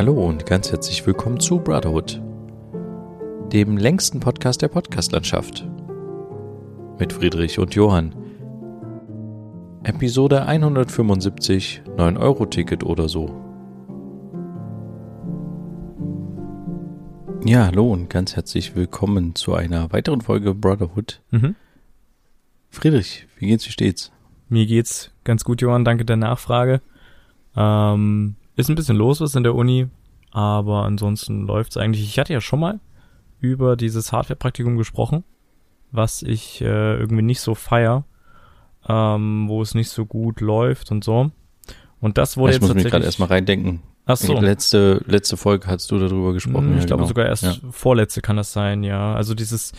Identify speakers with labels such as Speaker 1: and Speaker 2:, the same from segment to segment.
Speaker 1: Hallo und ganz herzlich willkommen zu Brotherhood, dem längsten Podcast der Podcastlandschaft. Mit Friedrich und Johann. Episode 175, 9-Euro-Ticket oder so. Ja, hallo und ganz herzlich willkommen zu einer weiteren Folge Brotherhood.
Speaker 2: Mhm.
Speaker 1: Friedrich, wie geht's, wie steht's?
Speaker 2: Mir geht's ganz gut, Johann. Danke der Nachfrage. Ähm, ist ein bisschen los was in der Uni, aber ansonsten läuft's eigentlich. Ich hatte ja schon mal über dieses Hardware-Praktikum gesprochen, was ich äh, irgendwie nicht so feier, ähm, wo es nicht so gut läuft und so. Und das wurde
Speaker 1: ich
Speaker 2: jetzt
Speaker 1: muss
Speaker 2: tatsächlich.
Speaker 1: gerade erstmal reindenken.
Speaker 2: Ach so.
Speaker 1: Letzte, letzte Folge hast du darüber gesprochen.
Speaker 2: Hm,
Speaker 1: ja,
Speaker 2: ich glaube
Speaker 1: genau.
Speaker 2: sogar erst
Speaker 1: Ja.
Speaker 2: vorletzte kann das sein, ja. Also dieses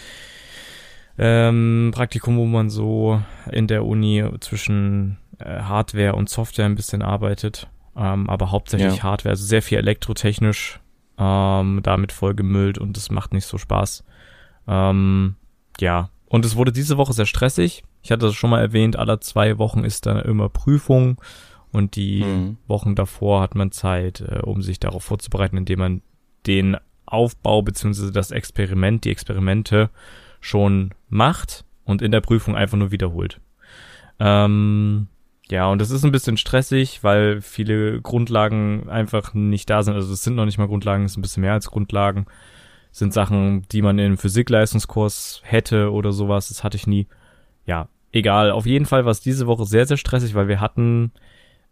Speaker 2: ähm, Praktikum, wo man so in der Uni zwischen äh, Hardware und Software ein bisschen arbeitet, ähm, aber hauptsächlich
Speaker 1: Ja.
Speaker 2: Hardware, also sehr viel elektrotechnisch, ähm, damit vollgemüllt und das macht nicht so Spaß. Ähm, ja, und es wurde diese Woche sehr stressig. Ich hatte das schon mal erwähnt, alle zwei Wochen ist da immer Prüfung und die
Speaker 1: Mhm.
Speaker 2: Wochen davor hat man Zeit, äh, um sich darauf vorzubereiten, indem man den Aufbau beziehungsweise das Experiment, die Experimente schon macht und in der Prüfung einfach nur wiederholt. Ähm, ja, und das ist ein bisschen stressig, weil viele Grundlagen einfach nicht da sind. Also es sind noch nicht mal Grundlagen, es ist ein bisschen mehr als Grundlagen. Es sind Sachen, die man im Physikleistungskurs hätte oder sowas. Das hatte ich nie. Ja, egal. Auf jeden Fall war es diese Woche sehr, sehr stressig, weil wir hatten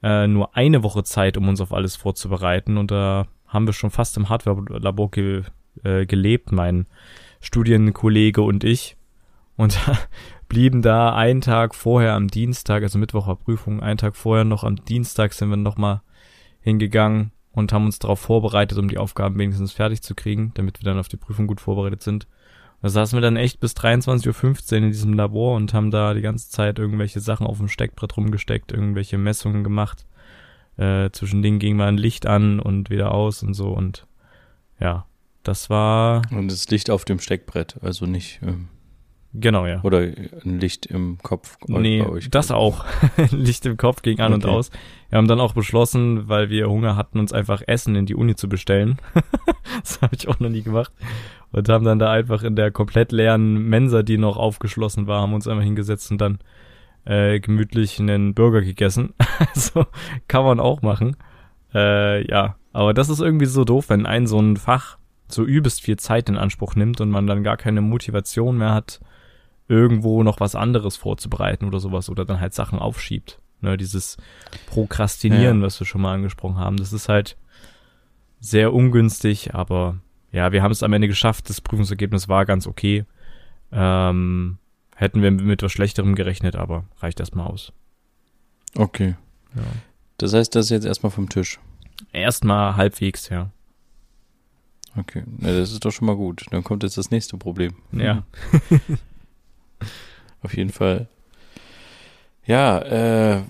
Speaker 2: äh, nur eine Woche Zeit, um uns auf alles vorzubereiten. Und da haben wir schon fast im Hardware-Labor ge äh, gelebt, mein Studienkollege und ich. Und blieben da einen Tag vorher am Dienstag, also Mittwoch war Prüfung, einen Tag vorher noch am Dienstag sind wir nochmal hingegangen und haben uns darauf vorbereitet, um die Aufgaben wenigstens fertig zu kriegen, damit wir dann auf die Prüfung gut vorbereitet sind. Da saßen wir dann echt bis 23.15 Uhr in diesem Labor und haben da die ganze Zeit irgendwelche Sachen auf dem Steckbrett rumgesteckt, irgendwelche Messungen gemacht. Äh, zwischen denen ging mal ein Licht an und wieder aus und so und ja, das war,
Speaker 1: Und das Licht auf dem Steckbrett, also nicht, ähm,
Speaker 2: genau, ja.
Speaker 1: oder ein Licht im Kopf
Speaker 2: Nee,
Speaker 1: bei euch.
Speaker 2: das auch. Licht im Kopf ging an und
Speaker 1: Okay.
Speaker 2: aus. Wir haben dann auch beschlossen, weil wir Hunger hatten, uns einfach Essen in die Uni zu bestellen. das habe ich auch noch nie gemacht. Und haben dann da einfach in der komplett leeren Mensa, die noch aufgeschlossen war, haben uns einfach hingesetzt und dann äh, gemütlich einen Burger gegessen. also kann man auch machen. Äh, ja, aber das ist irgendwie so doof, wenn ein so ein Fach so übelst viel Zeit in Anspruch nimmt und man dann gar keine Motivation mehr hat, irgendwo noch was anderes vorzubereiten oder sowas oder dann halt Sachen aufschiebt. Ne, dieses Prokrastinieren,
Speaker 1: Ja.
Speaker 2: was wir schon mal angesprochen haben, das ist halt sehr ungünstig, aber ja, wir haben es am Ende geschafft. Das Prüfungsergebnis war ganz okay. Ähm, hätten wir mit etwas Schlechterem gerechnet, aber reicht erstmal aus.
Speaker 1: Okay.
Speaker 2: Ja.
Speaker 1: Das heißt, das ist jetzt erstmal vom Tisch.
Speaker 2: Erstmal halbwegs, ja.
Speaker 1: Okay. Ja, das ist doch schon mal gut. Dann kommt jetzt das nächste Problem.
Speaker 2: Ja.
Speaker 1: Auf jeden Fall. Ja, äh,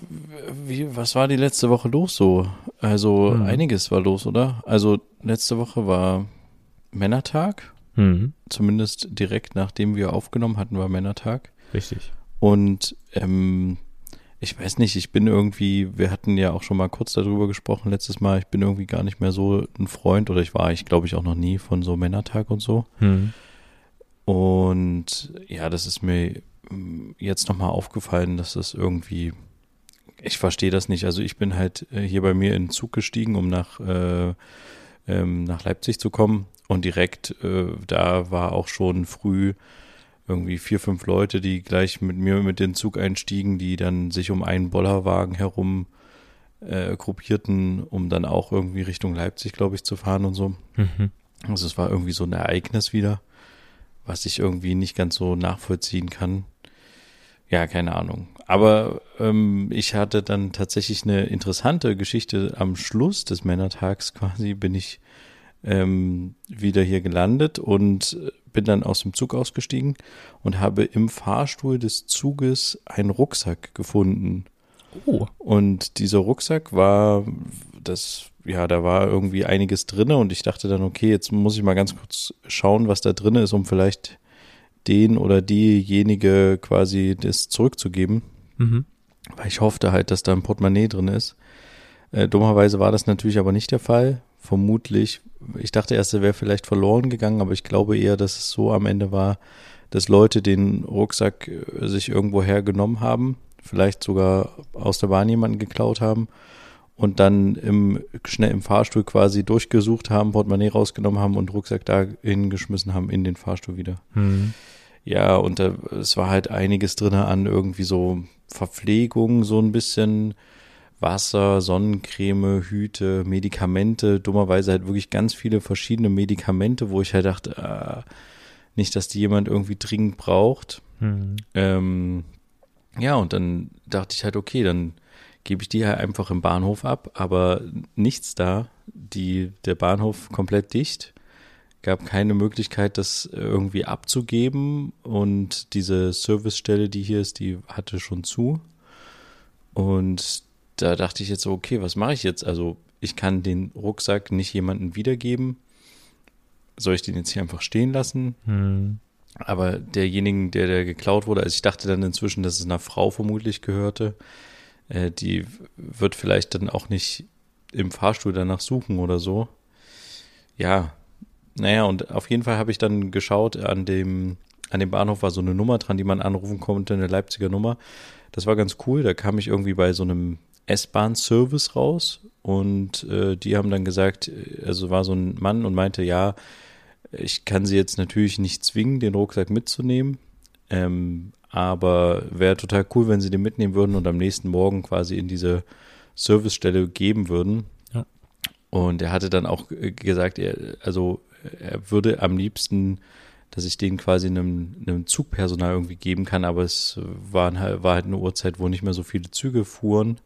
Speaker 1: wie, was war die letzte Woche los so? Also
Speaker 2: Hm.
Speaker 1: einiges war los, oder? Also letzte Woche war Männertag.
Speaker 2: Mhm.
Speaker 1: Zumindest direkt nachdem wir aufgenommen hatten, war Männertag.
Speaker 2: Richtig.
Speaker 1: Und ähm, ich weiß nicht, ich bin irgendwie, wir hatten ja auch schon mal kurz darüber gesprochen letztes Mal, ich bin irgendwie gar nicht mehr so ein Freund oder ich war, ich glaube ich auch noch nie von so Männertag und so.
Speaker 2: Mhm.
Speaker 1: Und ja, das ist mir mm, jetzt nochmal aufgefallen, dass das irgendwie, ich verstehe das nicht. Also ich bin halt äh, hier bei mir in den Zug gestiegen, um nach, äh, ähm, nach Leipzig zu kommen. Und direkt äh, da war auch schon früh irgendwie vier, fünf Leute, die gleich mit mir mit den Zug einstiegen, die dann sich um einen Bollerwagen herum äh, gruppierten, um dann auch irgendwie Richtung Leipzig, glaube ich, zu fahren und so.
Speaker 2: Mhm.
Speaker 1: Also es war irgendwie so ein Ereignis wieder, was ich irgendwie nicht ganz so nachvollziehen kann. Ja, keine Ahnung. Aber ähm, ich hatte dann tatsächlich eine interessante Geschichte am Schluss des Männertags quasi, bin ich ähm, wieder hier gelandet und bin dann aus dem Zug ausgestiegen und habe im Fahrstuhl des Zuges einen Rucksack gefunden.
Speaker 2: Oh.
Speaker 1: Und dieser Rucksack war, das, ja, da war irgendwie einiges drinne und ich dachte dann, okay, jetzt muss ich mal ganz kurz schauen, was da drinne ist, um vielleicht den oder diejenige quasi das zurückzugeben.
Speaker 2: Mhm.
Speaker 1: Weil ich hoffte halt, dass da ein Portemonnaie drin ist. Äh, dummerweise war das natürlich aber nicht der Fall, vermutlich, ich dachte erst, er wäre vielleicht verloren gegangen, aber ich glaube eher, dass es so am Ende war, dass Leute den Rucksack äh, sich irgendwo hergenommen haben, vielleicht sogar aus der Bahn jemanden geklaut haben und dann im, schnell im Fahrstuhl quasi durchgesucht haben, Portemonnaie rausgenommen haben und Rucksack da hingeschmissen haben in den Fahrstuhl wieder.
Speaker 2: Mhm.
Speaker 1: Ja, und da, es war halt einiges drin an irgendwie so Verpflegung, so ein bisschen Wasser, Sonnencreme, Hüte, Medikamente, dummerweise halt wirklich ganz viele verschiedene Medikamente, wo ich halt dachte, äh, nicht, dass die jemand irgendwie dringend braucht.
Speaker 2: Mhm.
Speaker 1: Ähm, ja, und dann dachte ich halt, okay, dann gebe ich die halt einfach im Bahnhof ab, aber nichts da. Die, der Bahnhof komplett dicht. Gab keine Möglichkeit, das irgendwie abzugeben. Und diese Servicestelle, die hier ist, die hatte schon zu. Und da dachte ich jetzt so, okay, was mache ich jetzt? Also ich kann den Rucksack nicht jemandem wiedergeben. Soll ich den jetzt hier einfach stehen lassen?
Speaker 2: Mhm.
Speaker 1: Aber derjenigen, der, der geklaut wurde, also ich dachte dann inzwischen, dass es einer Frau vermutlich gehörte, äh, die wird vielleicht dann auch nicht im Fahrstuhl danach suchen oder so. Ja, naja, und auf jeden Fall habe ich dann geschaut, an dem, an dem Bahnhof war so eine Nummer dran, die man anrufen konnte, eine Leipziger Nummer. Das war ganz cool, da kam ich irgendwie bei so einem S-Bahn-Service raus und äh, die haben dann gesagt, äh, also war so ein Mann und meinte, ja, ich kann sie jetzt natürlich nicht zwingen, den Rucksack mitzunehmen, ähm, aber wäre total cool, wenn sie den mitnehmen würden und am nächsten Morgen quasi in diese Servicestelle geben würden.
Speaker 2: Ja.
Speaker 1: Und er hatte dann auch äh, gesagt, er, also er würde am liebsten, dass ich den quasi einem, einem Zugpersonal irgendwie geben kann, aber es waren halt, war halt eine Uhrzeit, wo nicht mehr so viele Züge fuhren.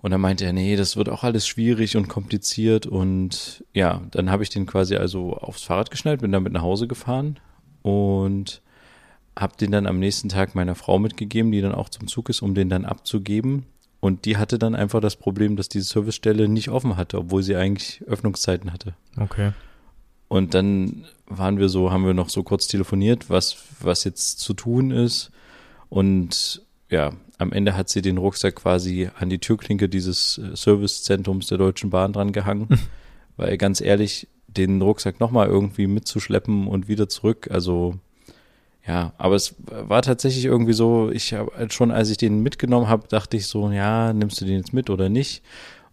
Speaker 1: Und dann meinte er, nee, das wird auch alles schwierig und kompliziert. Und ja, dann habe ich den quasi also aufs Fahrrad geschnallt, bin damit nach Hause gefahren und habe den dann am nächsten Tag meiner Frau mitgegeben, die dann auch zum Zug ist, um den dann abzugeben. Und die hatte dann einfach das Problem, dass diese Servicestelle nicht offen hatte, obwohl sie eigentlich Öffnungszeiten hatte.
Speaker 2: Okay.
Speaker 1: Und dann waren wir so, haben wir noch so kurz telefoniert, was, was jetzt zu tun ist. Und ja, am Ende hat sie den Rucksack quasi an die Türklinke dieses äh, Servicezentrums der Deutschen Bahn dran gehangen. Weil ganz ehrlich, den Rucksack nochmal irgendwie mitzuschleppen und wieder zurück, also ja, aber es war tatsächlich irgendwie so, ich habe schon, als ich den mitgenommen habe, dachte ich so, ja, nimmst du den jetzt mit oder nicht?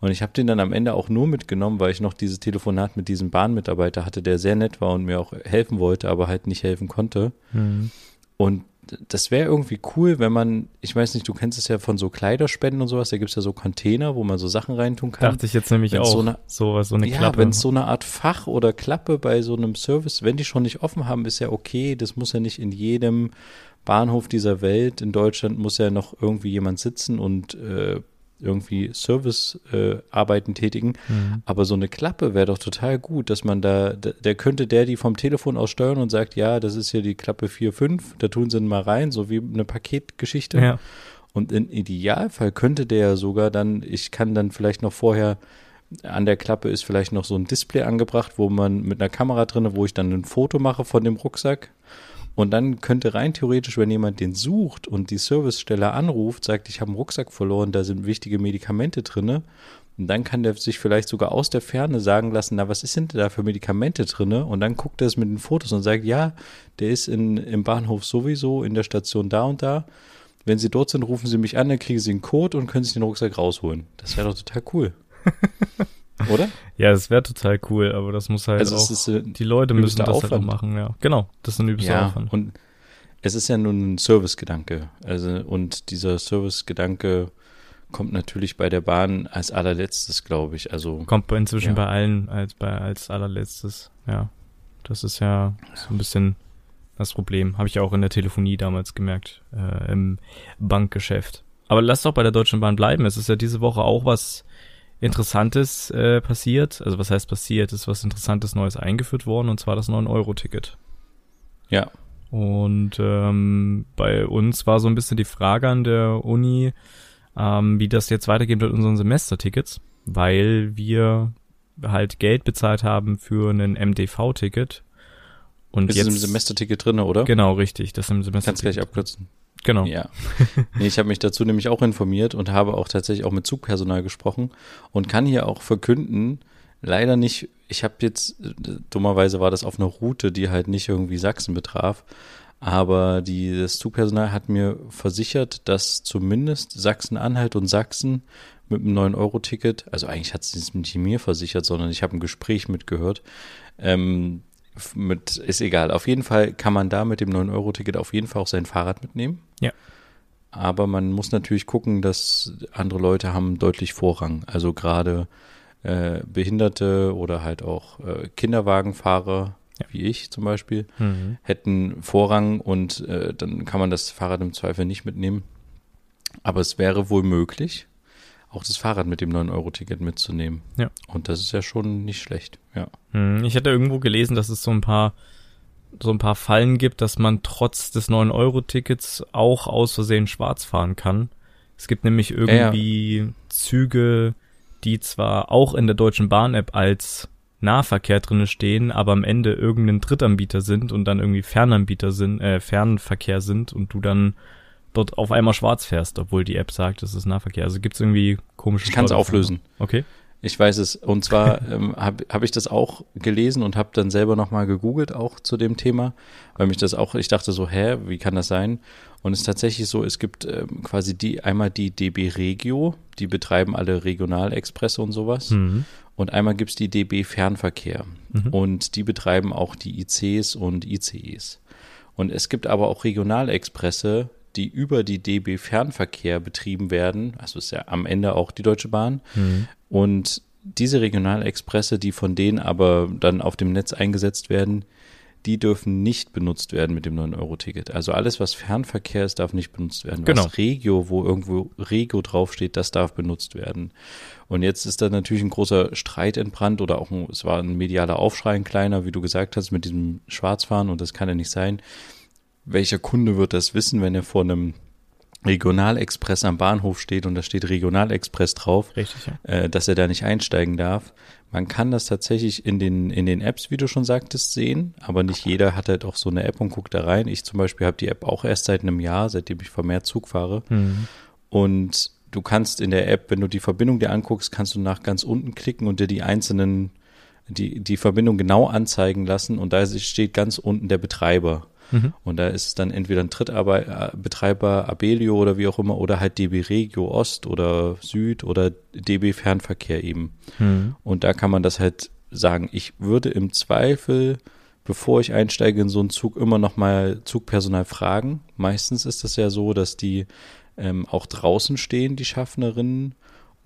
Speaker 1: Und ich habe den dann am Ende auch nur mitgenommen, weil ich noch dieses Telefonat mit diesem Bahnmitarbeiter hatte, der sehr nett war und mir auch helfen wollte, aber halt nicht helfen konnte.
Speaker 2: Mhm.
Speaker 1: Und das wäre irgendwie cool, wenn man, ich weiß nicht, du kennst es ja von so Kleiderspenden und sowas, da gibt's ja so Container, wo man so Sachen reintun kann.
Speaker 2: Dachte ich jetzt nämlich
Speaker 1: Wenn's
Speaker 2: auch.
Speaker 1: so eine-
Speaker 2: so, so eine
Speaker 1: ja,
Speaker 2: Klappe.
Speaker 1: wenn es so eine Art Fach oder Klappe bei so einem Service, wenn die schon nicht offen haben, ist ja okay. Das muss ja nicht in jedem Bahnhof dieser Welt. In Deutschland muss ja noch irgendwie jemand sitzen und äh, irgendwie Servicearbeiten äh, Arbeiten tätigen.
Speaker 2: Mhm.
Speaker 1: Aber so eine Klappe wäre doch total gut, dass man da, da- der könnte der die vom Telefon aus steuern und sagt, ja, das ist hier die Klappe 4, 5, da tun sie mal rein, so wie eine Paketgeschichte.
Speaker 2: Ja.
Speaker 1: Und im Idealfall könnte der ja sogar dann, ich kann dann vielleicht noch vorher, an der Klappe ist vielleicht noch so ein Display angebracht, wo man mit einer Kamera drinne, wo ich dann ein Foto mache von dem Rucksack. Und dann könnte rein theoretisch, wenn jemand den sucht und die Servicestelle anruft, sagt, ich habe einen Rucksack verloren, da sind wichtige Medikamente drinne. Und dann kann der sich vielleicht sogar aus der Ferne sagen lassen, na, was ist denn da für Medikamente drinne? Und dann guckt er es mit den Fotos und sagt, ja, der ist in, im Bahnhof sowieso, in der Station da und da. Wenn Sie dort sind, rufen Sie mich an, dann kriegen Sie einen Code und können sich den Rucksack rausholen. Das wäre doch total cool. Oder?
Speaker 2: ja, das wäre total cool, aber das muss halt
Speaker 1: Also
Speaker 2: auch,
Speaker 1: es ist, äh,
Speaker 2: die Leute müssen das halt auch
Speaker 1: Aufwand.
Speaker 2: machen, ja. Genau, das ist ein übelster
Speaker 1: ja,
Speaker 2: Aufwand.
Speaker 1: und es ist ja nun ein Servicegedanke. Also, und dieser Servicegedanke kommt natürlich bei der Bahn als allerletztes, glaube ich. Also,
Speaker 2: Kommt inzwischen
Speaker 1: Ja.
Speaker 2: bei allen als bei als allerletztes, ja. Das ist ja so ein bisschen das Problem. Habe ich ja auch in der Telefonie damals gemerkt, äh, im Bankgeschäft. Aber lass doch bei der Deutschen Bahn bleiben. Es ist ja diese Woche auch was Interessantes äh, passiert. Also was heißt passiert? Ist was Interessantes Neues eingeführt worden und zwar das 9-Euro-Ticket.
Speaker 1: ja,
Speaker 2: Und ähm, bei uns war so ein bisschen die Frage an der Uni, ähm, wie das jetzt weitergeht mit unseren Semestertickets, weil wir halt Geld bezahlt haben für ein MDV-Ticket. Und
Speaker 1: ist
Speaker 2: jetzt
Speaker 1: im Semesterticket drin, oder?
Speaker 2: Genau, richtig. Das im
Speaker 1: Kannst
Speaker 2: Semesterticket.
Speaker 1: gleich abkürzen.
Speaker 2: Genau.
Speaker 1: Ja. Nee, ich habe mich dazu nämlich auch informiert und habe auch tatsächlich auch mit Zugpersonal gesprochen und kann hier auch verkünden, Leider nicht. Ich habe jetzt, dummerweise war das auf einer Route, die halt nicht irgendwie Sachsen betraf. Aber die, das Zugpersonal hat mir versichert, dass zumindest Sachsen-Anhalt und Sachsen mit einem 9-Euro-Ticket, also eigentlich hat es nicht mir versichert, sondern ich habe ein Gespräch mitgehört, ähm, mit, ist egal. Auf jeden Fall kann man da mit dem 9-Euro-Ticket auf jeden Fall auch sein Fahrrad mitnehmen.
Speaker 2: Ja.
Speaker 1: Aber man muss natürlich gucken, dass andere Leute haben deutlich Vorrang. Also gerade äh, Behinderte oder halt auch äh, Kinderwagenfahrer, ja. wie ich zum Beispiel, mhm. hätten Vorrang und äh, dann kann man das Fahrrad im Zweifel nicht mitnehmen. Aber es wäre wohl möglich, auch das Fahrrad mit dem 9-Euro-Ticket mitzunehmen.
Speaker 2: Ja.
Speaker 1: Und das ist ja schon nicht schlecht, ja.
Speaker 2: Mhm. Ich hatte irgendwo gelesen, dass es so ein paar so ein paar Fallen gibt, dass man trotz des 9-Euro-Tickets auch aus Versehen schwarz fahren kann. Es gibt nämlich irgendwie ja, ja. Züge, die zwar auch in der Deutschen Bahn-App als Nahverkehr drinne stehen, aber am Ende irgendein Drittanbieter sind und dann irgendwie Fernanbieter sind, äh, Fernverkehr sind und du dann dort auf einmal schwarz fährst, obwohl die App sagt, es ist Nahverkehr. Also gibt's irgendwie komische
Speaker 1: Ich kann es auflösen.
Speaker 2: Okay.
Speaker 1: Ich weiß es. Und zwar ähm, habe hab ich das auch gelesen und habe dann selber nochmal gegoogelt, auch zu dem Thema, weil mich das auch, ich dachte so, hä, wie kann das sein? Und es ist tatsächlich so, es gibt ähm, quasi die, einmal die DB Regio, die betreiben alle Regionalexpresse und sowas. Mhm. Und einmal gibt's die DB Fernverkehr. Mhm. Und die betreiben auch die ICs und ICEs. Und es gibt aber auch Regionalexpresse, die über die DB Fernverkehr betrieben werden. Also ist ja am Ende auch die Deutsche Bahn. Mhm. Und diese Regionalexpresse, die von denen aber dann auf dem Netz eingesetzt werden, die dürfen nicht benutzt werden mit dem 9-Euro-Ticket. Also alles, was Fernverkehr ist, darf nicht benutzt werden.
Speaker 2: Genau.
Speaker 1: Was Regio, wo irgendwo Regio draufsteht, das darf benutzt werden. Und jetzt ist da natürlich ein großer Streit entbrannt oder auch ein, es war ein medialer Aufschrei, ein kleiner, wie du gesagt hast, mit diesem Schwarzfahren und das kann ja nicht sein. Welcher Kunde wird das wissen, wenn er vor einem Regionalexpress am Bahnhof steht und da steht Regionalexpress drauf,
Speaker 2: Richtig, ja.
Speaker 1: äh, dass er da nicht einsteigen darf. Man kann das tatsächlich in den, in den Apps, wie du schon sagtest, sehen, aber nicht jeder hat halt auch so eine App und guckt da rein. Ich zum Beispiel habe die App auch erst seit einem Jahr, seitdem ich vermehrt Zug fahre. Mhm. Und du kannst in der App, wenn du die Verbindung dir anguckst, kannst du nach ganz unten klicken und dir die einzelnen, die, die Verbindung genau anzeigen lassen und da steht ganz unten der Betreiber. Mhm. Und da ist es dann entweder ein Drittbetreiber äh, Abelio oder wie auch immer oder halt DB Regio Ost oder Süd oder DB Fernverkehr eben. Mhm. Und da kann man das halt sagen. Ich würde im Zweifel, bevor ich einsteige in so einen Zug, immer noch mal Zugpersonal fragen. Meistens ist das ja so, dass die ähm, auch draußen stehen, die Schaffnerinnen,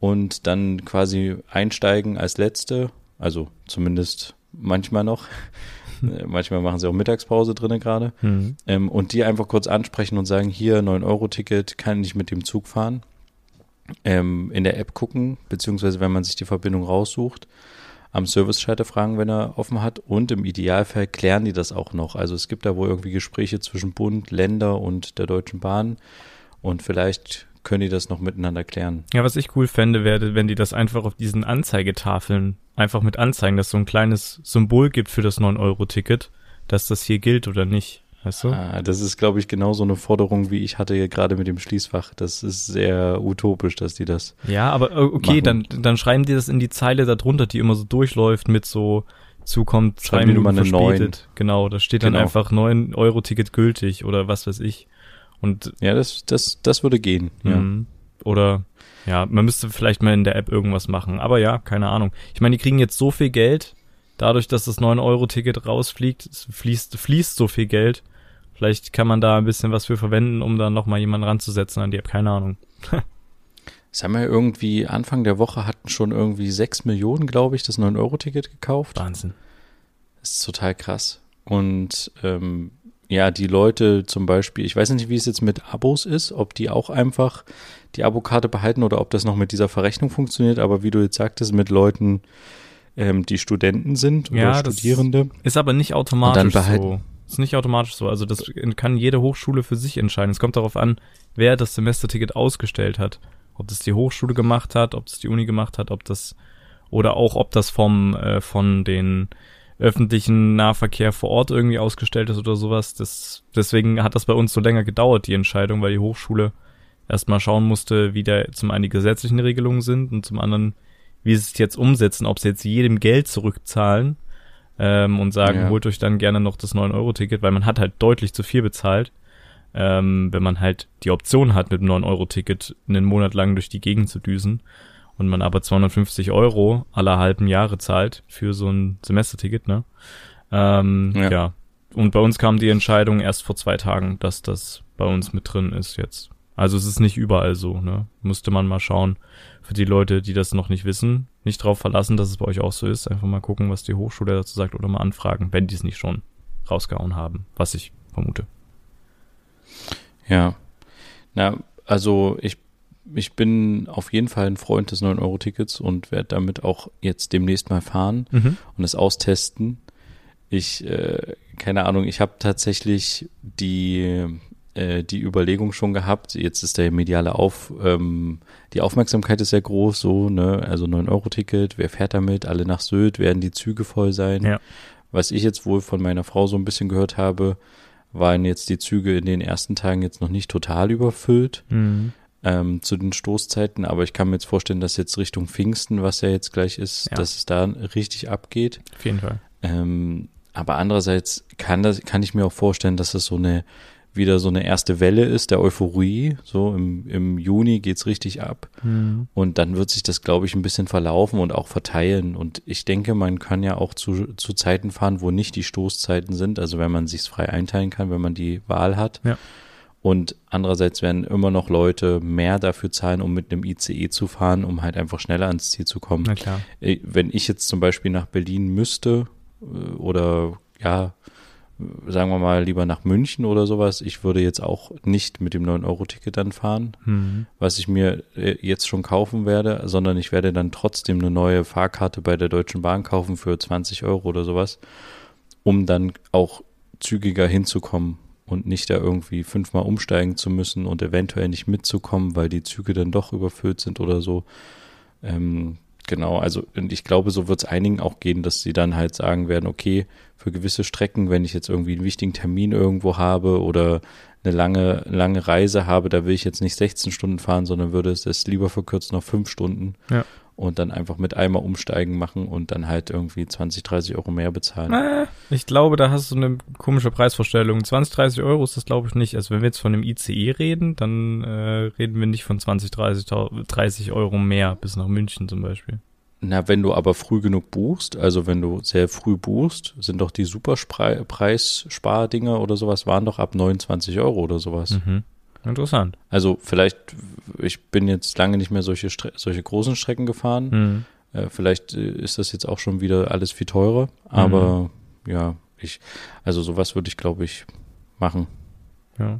Speaker 1: und dann quasi einsteigen als Letzte. Also zumindest manchmal noch. Äh, manchmal machen sie auch Mittagspause drinnen gerade. Mhm. Ähm, und die einfach kurz ansprechen und sagen, hier 9-Euro-Ticket, kann ich mit dem Zug fahren. Ähm, in der App gucken, beziehungsweise wenn man sich die Verbindung raussucht, am Service-Schalter fragen, wenn er offen hat. Und im Idealfall klären die das auch noch. Also es gibt da wohl irgendwie Gespräche zwischen Bund, Länder und der Deutschen Bahn. Und vielleicht können die das noch miteinander klären.
Speaker 2: Ja, was ich cool fände, wäre, wenn die das einfach auf diesen Anzeigetafeln einfach mit anzeigen, dass so ein kleines Symbol gibt für das 9-Euro-Ticket, dass das hier gilt oder nicht. Weißt du?
Speaker 1: Ah, das ist, glaube ich, genau so eine Forderung, wie ich hatte gerade mit dem Schließfach. Das ist sehr utopisch, dass die das.
Speaker 2: Ja, aber äh, okay, machen. dann, dann schreiben die das in die Zeile darunter, die immer so durchläuft mit so zukommt zwei Minuten verspätet. Genau, da steht dann genau. einfach 9 Euro Ticket gültig oder was weiß ich. Und
Speaker 1: ja, das, das, das würde gehen. Ja. Mhm.
Speaker 2: Oder ja, man müsste vielleicht mal in der App irgendwas machen. Aber ja, keine Ahnung. Ich meine, die kriegen jetzt so viel Geld, dadurch, dass das 9-Euro-Ticket rausfliegt, fließt, fließt so viel Geld. Vielleicht kann man da ein bisschen was für verwenden, um da nochmal jemanden ranzusetzen an die App. Keine Ahnung.
Speaker 1: Das haben wir irgendwie Anfang der Woche hatten schon irgendwie 6 Millionen, glaube ich, das 9-Euro-Ticket gekauft.
Speaker 2: Wahnsinn.
Speaker 1: Das ist total krass. Und ähm, ja, die Leute zum Beispiel, ich weiß nicht, wie es jetzt mit Abos ist, ob die auch einfach die Abokarte behalten oder ob das noch mit dieser Verrechnung funktioniert, aber wie du jetzt sagtest, mit Leuten, ähm, die Studenten sind oder ja, Studierende.
Speaker 2: Ist aber nicht automatisch so. Ist nicht automatisch so. Also das kann jede Hochschule für sich entscheiden. Es kommt darauf an, wer das Semesterticket ausgestellt hat. Ob das die Hochschule gemacht hat, ob das die Uni gemacht hat, ob das oder auch ob das vom äh, von den öffentlichen Nahverkehr vor Ort irgendwie ausgestellt ist oder sowas. Das, deswegen hat das bei uns so länger gedauert, die Entscheidung, weil die Hochschule erstmal schauen musste, wie da zum einen die gesetzlichen Regelungen sind und zum anderen, wie sie es jetzt umsetzen, ob sie jetzt jedem Geld zurückzahlen ähm, und sagen,
Speaker 1: Ja.
Speaker 2: holt euch dann gerne noch das 9-Euro-Ticket, weil man hat halt deutlich zu viel bezahlt. Ähm, wenn man halt die Option hat, mit dem 9-Euro-Ticket einen Monat lang durch die Gegend zu düsen und man aber 250 Euro aller halben Jahre zahlt für so ein Semesterticket, ne? Ähm,
Speaker 1: Ja.
Speaker 2: ja. Und bei uns kam die Entscheidung erst vor zwei Tagen, dass das bei uns mit drin ist jetzt. Also es ist nicht überall so, ne? Musste man mal schauen. Für die Leute, die das noch nicht wissen, nicht drauf verlassen, dass es bei euch auch so ist. Einfach mal gucken, was die Hochschule dazu sagt oder mal anfragen, wenn die es nicht schon rausgehauen haben, was ich vermute.
Speaker 1: Ja. Na, also ich, ich bin auf jeden Fall ein Freund des 9-Euro-Tickets und werde damit auch jetzt demnächst mal fahren
Speaker 2: Mhm.
Speaker 1: und es austesten. Ich, äh, keine Ahnung, ich habe tatsächlich die, äh, die Überlegung schon gehabt, jetzt ist der mediale Auf, ähm, die Aufmerksamkeit ist sehr groß, so, ne, also 9-Euro-Ticket, wer fährt damit, alle nach Sylt, werden die Züge voll sein.
Speaker 2: Ja.
Speaker 1: Was ich jetzt wohl von meiner Frau so ein bisschen gehört habe, waren jetzt die Züge in den ersten Tagen jetzt noch nicht total überfüllt
Speaker 2: Mhm.
Speaker 1: Ähm, zu den Stoßzeiten, aber ich kann mir jetzt vorstellen, dass jetzt Richtung Pfingsten, was ja jetzt gleich ist,
Speaker 2: Ja.
Speaker 1: dass es da richtig abgeht.
Speaker 2: Auf jeden Fall.
Speaker 1: Ähm, aber andererseits kann das, kann ich mir auch vorstellen, dass es so eine wieder so eine erste Welle ist der Euphorie. So im, im Juni geht's richtig ab.
Speaker 2: Mhm.
Speaker 1: Und dann wird sich das, glaube ich, ein bisschen verlaufen und auch verteilen. Und ich denke, man kann ja auch zu, zu Zeiten fahren, wo nicht die Stoßzeiten sind. Also wenn man sich's frei einteilen kann, wenn man die Wahl hat.
Speaker 2: Ja.
Speaker 1: Und andererseits werden immer noch Leute mehr dafür zahlen, um mit einem ICE zu fahren, um halt einfach schneller ans Ziel zu kommen.
Speaker 2: Na klar.
Speaker 1: Äh, Wenn ich jetzt zum Beispiel nach Berlin müsste äh, oder ja, sagen wir mal lieber nach München oder sowas, ich würde jetzt auch nicht mit dem 9-Euro-Ticket dann fahren
Speaker 2: Mhm.
Speaker 1: was ich mir äh, jetzt schon kaufen werde, sondern ich werde dann trotzdem eine neue Fahrkarte bei der Deutschen Bahn kaufen für 20 Euro oder sowas, um dann auch zügiger hinzukommen und nicht da irgendwie fünfmal umsteigen zu müssen und eventuell nicht mitzukommen, weil die Züge dann doch überfüllt sind oder so. Ähm, genau, also und ich glaube, so wird es einigen auch gehen, dass sie dann halt sagen werden, okay, für gewisse Strecken, wenn ich jetzt irgendwie einen wichtigen Termin irgendwo habe oder eine lange, lange Reise habe, da will ich jetzt nicht 16 Stunden fahren, sondern würde es lieber verkürzen auf fünf Stunden
Speaker 2: Ja.
Speaker 1: Und dann einfach mit einmal umsteigen machen und dann halt irgendwie 20, 30 Euro mehr bezahlen.
Speaker 2: Äh, ich glaube, da hast du eine komische Preisvorstellung. 20, 30 Euro ist das, glaube ich, nicht. Also wenn wir jetzt von einem ICE reden, dann äh, reden wir nicht von 20, 30, 30 Euro mehr bis nach München zum Beispiel.
Speaker 1: Na, wenn du aber früh genug buchst, also wenn du sehr früh buchst, sind doch die Superpreis-Spardinger oder sowas, waren doch ab 29 Euro oder sowas.
Speaker 2: Mhm. Interessant.
Speaker 1: Also vielleicht, ich bin jetzt lange nicht mehr solche, Stre solche großen Strecken gefahren.
Speaker 2: Mhm.
Speaker 1: Äh, vielleicht äh, ist das jetzt auch schon wieder alles viel teurer. Aber ja, ich, also sowas würde ich, glaube ich, machen.
Speaker 2: Ja.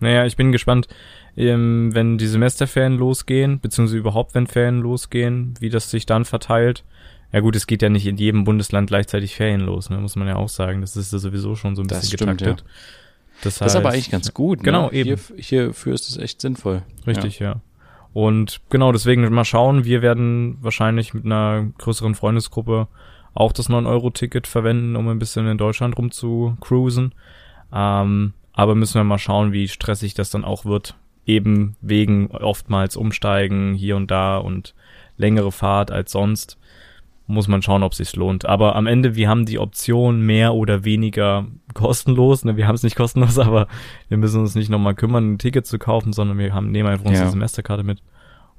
Speaker 2: Naja, ich bin gespannt, ähm, wenn die Semesterferien losgehen, beziehungsweise überhaupt, wenn Ferien losgehen, wie das sich dann verteilt. Ja gut, es geht ja nicht in jedem Bundesland gleichzeitig Ferien los, ne, muss man ja auch sagen. Das ist ja sowieso schon so ein
Speaker 1: Das
Speaker 2: bisschen
Speaker 1: stimmt,
Speaker 2: getaktet. Das,
Speaker 1: Das ist aber
Speaker 2: heißt-
Speaker 1: eigentlich ganz gut.
Speaker 2: Genau,
Speaker 1: ne?
Speaker 2: eben.
Speaker 1: Hier, hierfür ist es echt sinnvoll.
Speaker 2: Richtig, ja. Und genau, deswegen mal schauen. Wir werden wahrscheinlich mit einer größeren Freundesgruppe auch das 9-Euro-Ticket verwenden, um ein bisschen in Deutschland rum zu cruisen. Ähm, aber müssen wir mal schauen, wie stressig das dann auch wird. Eben wegen oftmals Umsteigen hier und da und längere Fahrt als sonst. Muss man schauen, ob sich's lohnt. Aber am Ende, wir haben die Option mehr oder weniger kostenlos. Ne? Wir haben es nicht kostenlos, aber wir müssen uns nicht nochmal kümmern, ein Ticket zu kaufen, sondern wir haben, nehmen einfach unsere
Speaker 1: Ja.
Speaker 2: Semesterkarte mit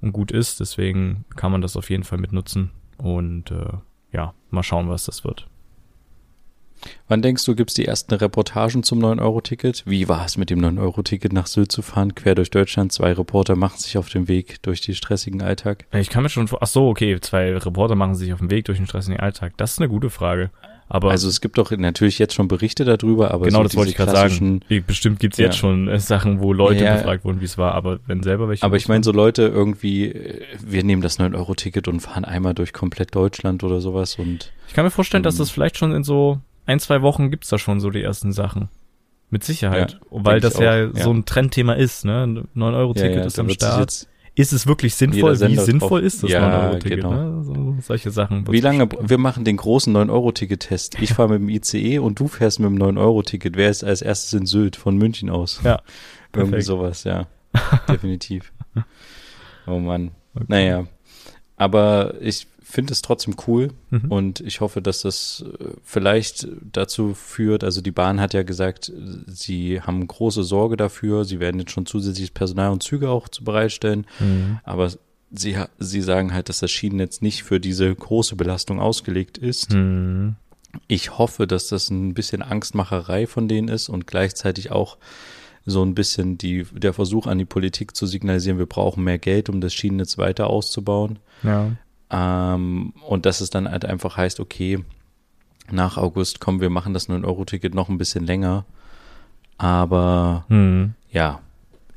Speaker 2: und gut ist. Deswegen kann man das auf jeden Fall mitnutzen. Und äh, ja, mal schauen, was das wird.
Speaker 1: Wann denkst du, gibt's die ersten Reportagen zum 9-Euro-Ticket? Wie war es mit dem 9-Euro-Ticket nach Sylt zu fahren, quer durch Deutschland? Zwei Reporter machen sich auf den Weg durch den stressigen Alltag.
Speaker 2: Ich kann mir schon vor. Ach so, okay, zwei Reporter machen sich auf den Weg durch den stressigen Alltag. Das ist eine gute Frage. Aber
Speaker 1: Also es gibt doch natürlich jetzt schon Berichte darüber, aber
Speaker 2: genau,
Speaker 1: so
Speaker 2: das wollte ich gerade sagen. Bestimmt gibt's
Speaker 1: Ja.
Speaker 2: jetzt schon äh, Sachen, wo Leute
Speaker 1: Ja.
Speaker 2: befragt wurden, wie es war. Aber wenn selber welche.
Speaker 1: Aber ich meine, so Leute irgendwie, äh, wir nehmen das 9-Euro-Ticket und fahren einmal durch komplett Deutschland oder sowas und
Speaker 2: Ich kann mir vorstellen, dass
Speaker 1: Ähm,
Speaker 2: das vielleicht schon in so ein, zwei Wochen gibt's da schon so die ersten Sachen. Mit Sicherheit.
Speaker 1: Ja,
Speaker 2: Weil das ja,
Speaker 1: auch, ja.
Speaker 2: so ein Trendthema ist, ne? 9-Euro-Ticket ist
Speaker 1: da
Speaker 2: am Start. Ist es wirklich sinnvoll? Wie sinnvoll
Speaker 1: drauf-
Speaker 2: ist das
Speaker 1: Ja,
Speaker 2: 9-Euro-Ticket?
Speaker 1: genau.
Speaker 2: Ne? So, solche Sachen.
Speaker 1: wie lange, wir machen den großen 9-Euro-Ticket-Test. Ich fahre mit dem ICE und du fährst mit dem 9-Euro-Ticket. Wer ist als erstes in Sylt von München aus?
Speaker 2: Ja,
Speaker 1: Irgendwie
Speaker 2: perfekt.
Speaker 1: sowas, ja. Definitiv. Oh Mann.
Speaker 2: Okay.
Speaker 1: Naja. Aber ich finde es trotzdem cool mhm. und ich hoffe, dass das äh, vielleicht dazu führt, also die Bahn hat ja gesagt, sie haben große Sorge dafür, sie werden jetzt schon zusätzliches Personal und Züge auch zu bereitstellen, mhm. aber sie, sie sagen halt, dass das Schienennetz nicht für diese große Belastung ausgelegt ist. Mhm. Ich hoffe, dass das ein bisschen Angstmacherei von denen ist und gleichzeitig auch so ein bisschen die, der Versuch an die Politik zu signalisieren, wir brauchen mehr Geld, um das Schienennetz weiter auszubauen. Ja. Ähm, und dass es dann halt einfach heißt, okay, nach August kommen wir machen das 9-Euro-Ticket noch ein bisschen länger. Aber hm. ja,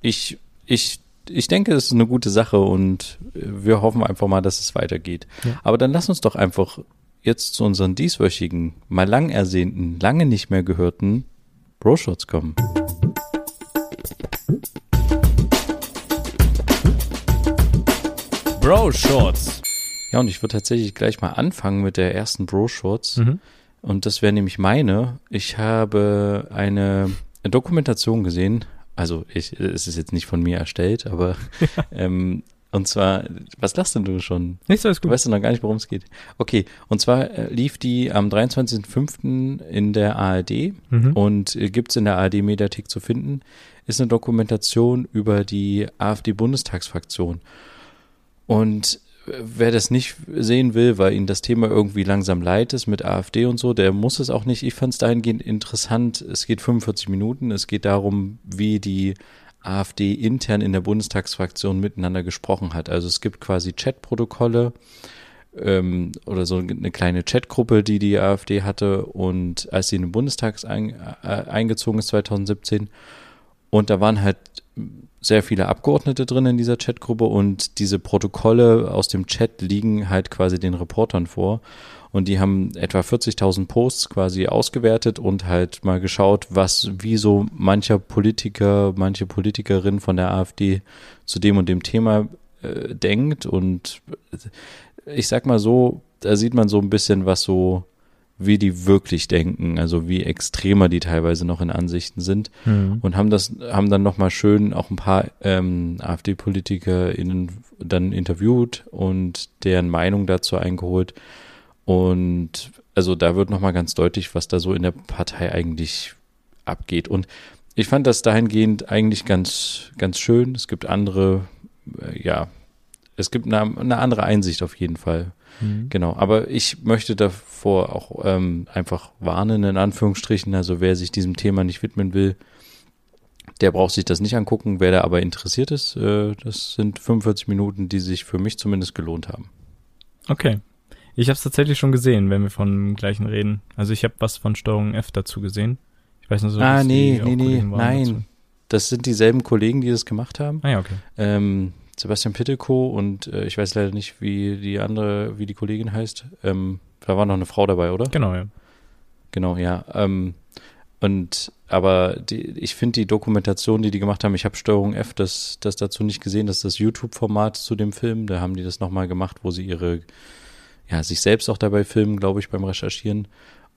Speaker 1: ich, ich, ich denke, es ist eine gute Sache und wir hoffen einfach mal, dass es weitergeht. Ja. Aber dann lass uns doch einfach jetzt zu unseren dieswöchigen, mal lang ersehnten, lange nicht mehr gehörten Bro-Shots kommen.
Speaker 2: Bro-Shorts.
Speaker 1: Ja, und ich würde tatsächlich gleich mal anfangen mit der ersten Bro-Shorts. Mhm. Und das wäre nämlich meine. Ich habe eine Dokumentation gesehen. Also ich, es ist jetzt nicht von mir erstellt, aber ähm, und zwar, was lachst denn du schon?
Speaker 2: Nichts, alles gut.
Speaker 1: Du weißt noch gar nicht, worum es geht. Okay, und zwar äh, lief die am 23.05. in der ARD mhm. und äh, gibt's in der ARD-Mediathek zu finden. Ist eine Dokumentation über die AfD-Bundestagsfraktion. Und wer das nicht sehen will, weil ihn das Thema irgendwie langsam leid ist mit AfD und so, der muss es auch nicht. Ich fand es dahingehend interessant. Es geht 45 Minuten. Es geht darum, wie die AfD intern in der Bundestagsfraktion miteinander gesprochen hat. Also es gibt quasi Chatprotokolle ähm, oder so eine kleine Chatgruppe, die die AfD hatte und als sie in den Bundestag ein, äh, eingezogen ist 2017 und da waren halt sehr viele Abgeordnete drin in dieser Chatgruppe und diese Protokolle aus dem Chat liegen halt quasi den Reportern vor. Und die haben etwa 40.000 Posts quasi ausgewertet und halt mal geschaut, was, wie so mancher Politiker, manche Politikerin von der AfD zu dem und dem Thema äh, denkt. Und ich sag mal so, da sieht man so ein bisschen, was so wie die wirklich denken, also wie extremer die teilweise noch in Ansichten sind mhm. und haben das, haben dann nochmal schön auch ein paar ähm, AfD-PolitikerInnen dann interviewt und deren Meinung dazu eingeholt. Und also da wird nochmal ganz deutlich, was da so in der Partei eigentlich abgeht. Und ich fand das dahingehend eigentlich ganz, ganz schön. Es gibt andere, äh, ja, es gibt eine, eine andere Einsicht auf jeden Fall. Mhm. Genau, aber ich möchte davor auch ähm, einfach warnen, in Anführungsstrichen. Also wer sich diesem Thema nicht widmen will, der braucht sich das nicht angucken. Wer da aber interessiert ist, äh, das sind 45 Minuten, die sich für mich zumindest gelohnt haben.
Speaker 2: Okay. Ich habe es tatsächlich schon gesehen, wenn wir von dem gleichen reden. Also ich habe was von Steuerung F dazu gesehen. Ich weiß
Speaker 1: nicht so. Ah, nee, nee, nee, nein. Dazu. Das sind dieselben Kollegen, die das gemacht haben.
Speaker 2: Ah ja, okay.
Speaker 1: Ähm, Sebastian Pittelko und äh, ich weiß leider nicht, wie die andere, wie die Kollegin heißt. Ähm, da war noch eine Frau dabei, oder?
Speaker 2: Genau, ja.
Speaker 1: Genau, ja. Ähm, und aber die, ich finde die Dokumentation, die die gemacht haben, ich habe Steuerung F das, das dazu nicht gesehen, das ist das YouTube-Format zu dem Film. Da haben die das nochmal gemacht, wo sie ihre, ja, sich selbst auch dabei filmen, glaube ich, beim Recherchieren.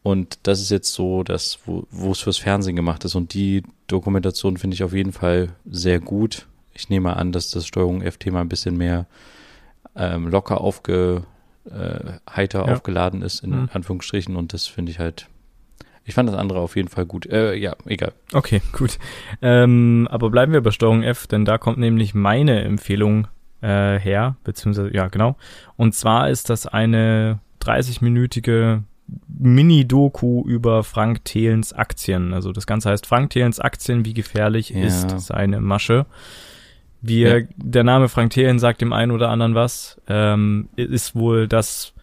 Speaker 1: Und das ist jetzt so, dass, wo, wo es fürs Fernsehen gemacht ist. Und die Dokumentation finde ich auf jeden Fall sehr gut ich nehme an, dass das Steuerung F-Thema ein bisschen mehr ähm, locker aufge, äh, heiter ja. aufgeladen ist, in mhm. Anführungsstrichen. Und das finde ich halt ich fand das andere auf jeden Fall gut. Äh, ja, egal.
Speaker 2: Okay, gut. Ähm, aber bleiben wir bei Steuerung F, denn da kommt nämlich meine Empfehlung äh, her, beziehungsweise, ja, genau. Und zwar ist das eine 30-minütige Mini-Doku über Frank Thelens Aktien. Also das Ganze heißt Frank Thelens Aktien, wie gefährlich ja. ist seine Masche. Wie ja. der Name Frank Thelen sagt dem einen oder anderen was, ähm, ist wohl das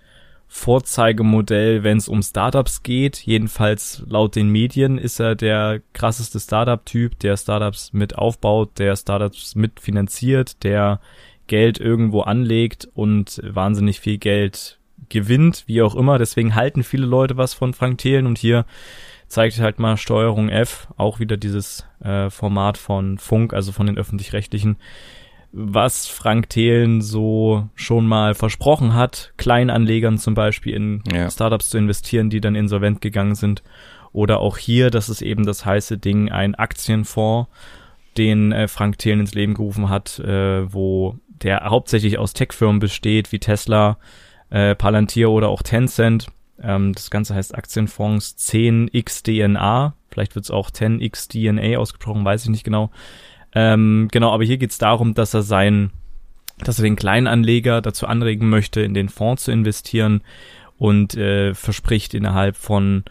Speaker 2: Vorzeigemodell, wenn es um Startups geht. Jedenfalls laut den Medien ist er der krasseste Startup-Typ, der Startups mit aufbaut, der Startups mitfinanziert, der Geld irgendwo anlegt und wahnsinnig viel Geld gewinnt, wie auch immer. Deswegen halten viele Leute was von Frank Thelen und hier zeigt halt mal Steuerung F, auch wieder dieses äh, Format von Funk, also von den öffentlich-rechtlichen, was Frank Thelen so schon mal versprochen hat, Kleinanlegern zum Beispiel in ja. Startups zu investieren, die dann insolvent gegangen sind. Oder auch hier, das ist eben das heiße Ding, ein Aktienfonds, den äh, Frank Thelen ins Leben gerufen hat, äh, wo der hauptsächlich aus Tech-Firmen besteht, wie Tesla, äh, Palantir oder auch Tencent. Ähm, das Ganze heißt Aktienfonds 10xDNA. Vielleicht wird es auch 10xDNA ausgesprochen, weiß ich nicht genau. Ähm, genau, aber hier geht es darum, dass er sein, dass er den Kleinanleger dazu anregen möchte, in den Fonds zu investieren und äh, verspricht innerhalb von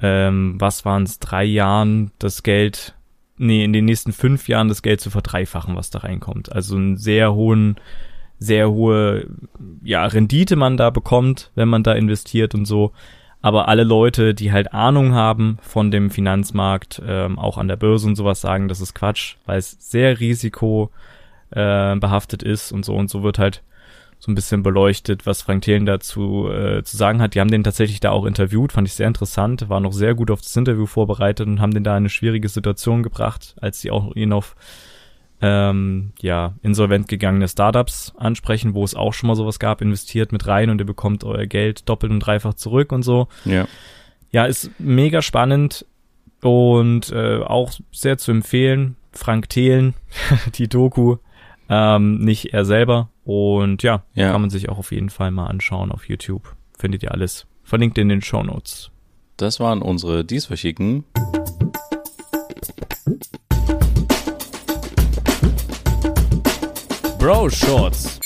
Speaker 2: ähm, was waren es, drei Jahren das Geld, nee, in den nächsten fünf Jahren das Geld zu verdreifachen, was da reinkommt. Also einen sehr hohen, sehr hohe, ja, Rendite man da bekommt, wenn man da investiert und so. Aber alle Leute, die halt Ahnung haben von dem Finanzmarkt, ähm, auch an der Börse und sowas sagen, das ist Quatsch, weil es sehr risikobehaftet äh, ist und so und so wird halt so ein bisschen beleuchtet, was Frank Thelen dazu äh, zu sagen hat. Die haben den tatsächlich da auch interviewt, fand ich sehr interessant, war noch sehr gut auf das Interview vorbereitet und haben den da in eine schwierige Situation gebracht, als sie auch ihn auf ähm, ja, insolvent gegangene Startups ansprechen, wo es auch schon mal sowas gab, investiert mit rein und ihr bekommt euer Geld doppelt und dreifach zurück und so.
Speaker 1: Ja.
Speaker 2: Ja, ist mega spannend und äh, auch sehr zu empfehlen. Frank Thelen, die Doku, ähm, nicht er selber, und ja, ja, kann man sich auch auf jeden Fall mal anschauen auf YouTube. Findet ihr alles. Verlinkt in den Show Notes.
Speaker 1: Das waren unsere dieswöchigen
Speaker 2: Bro Shorts.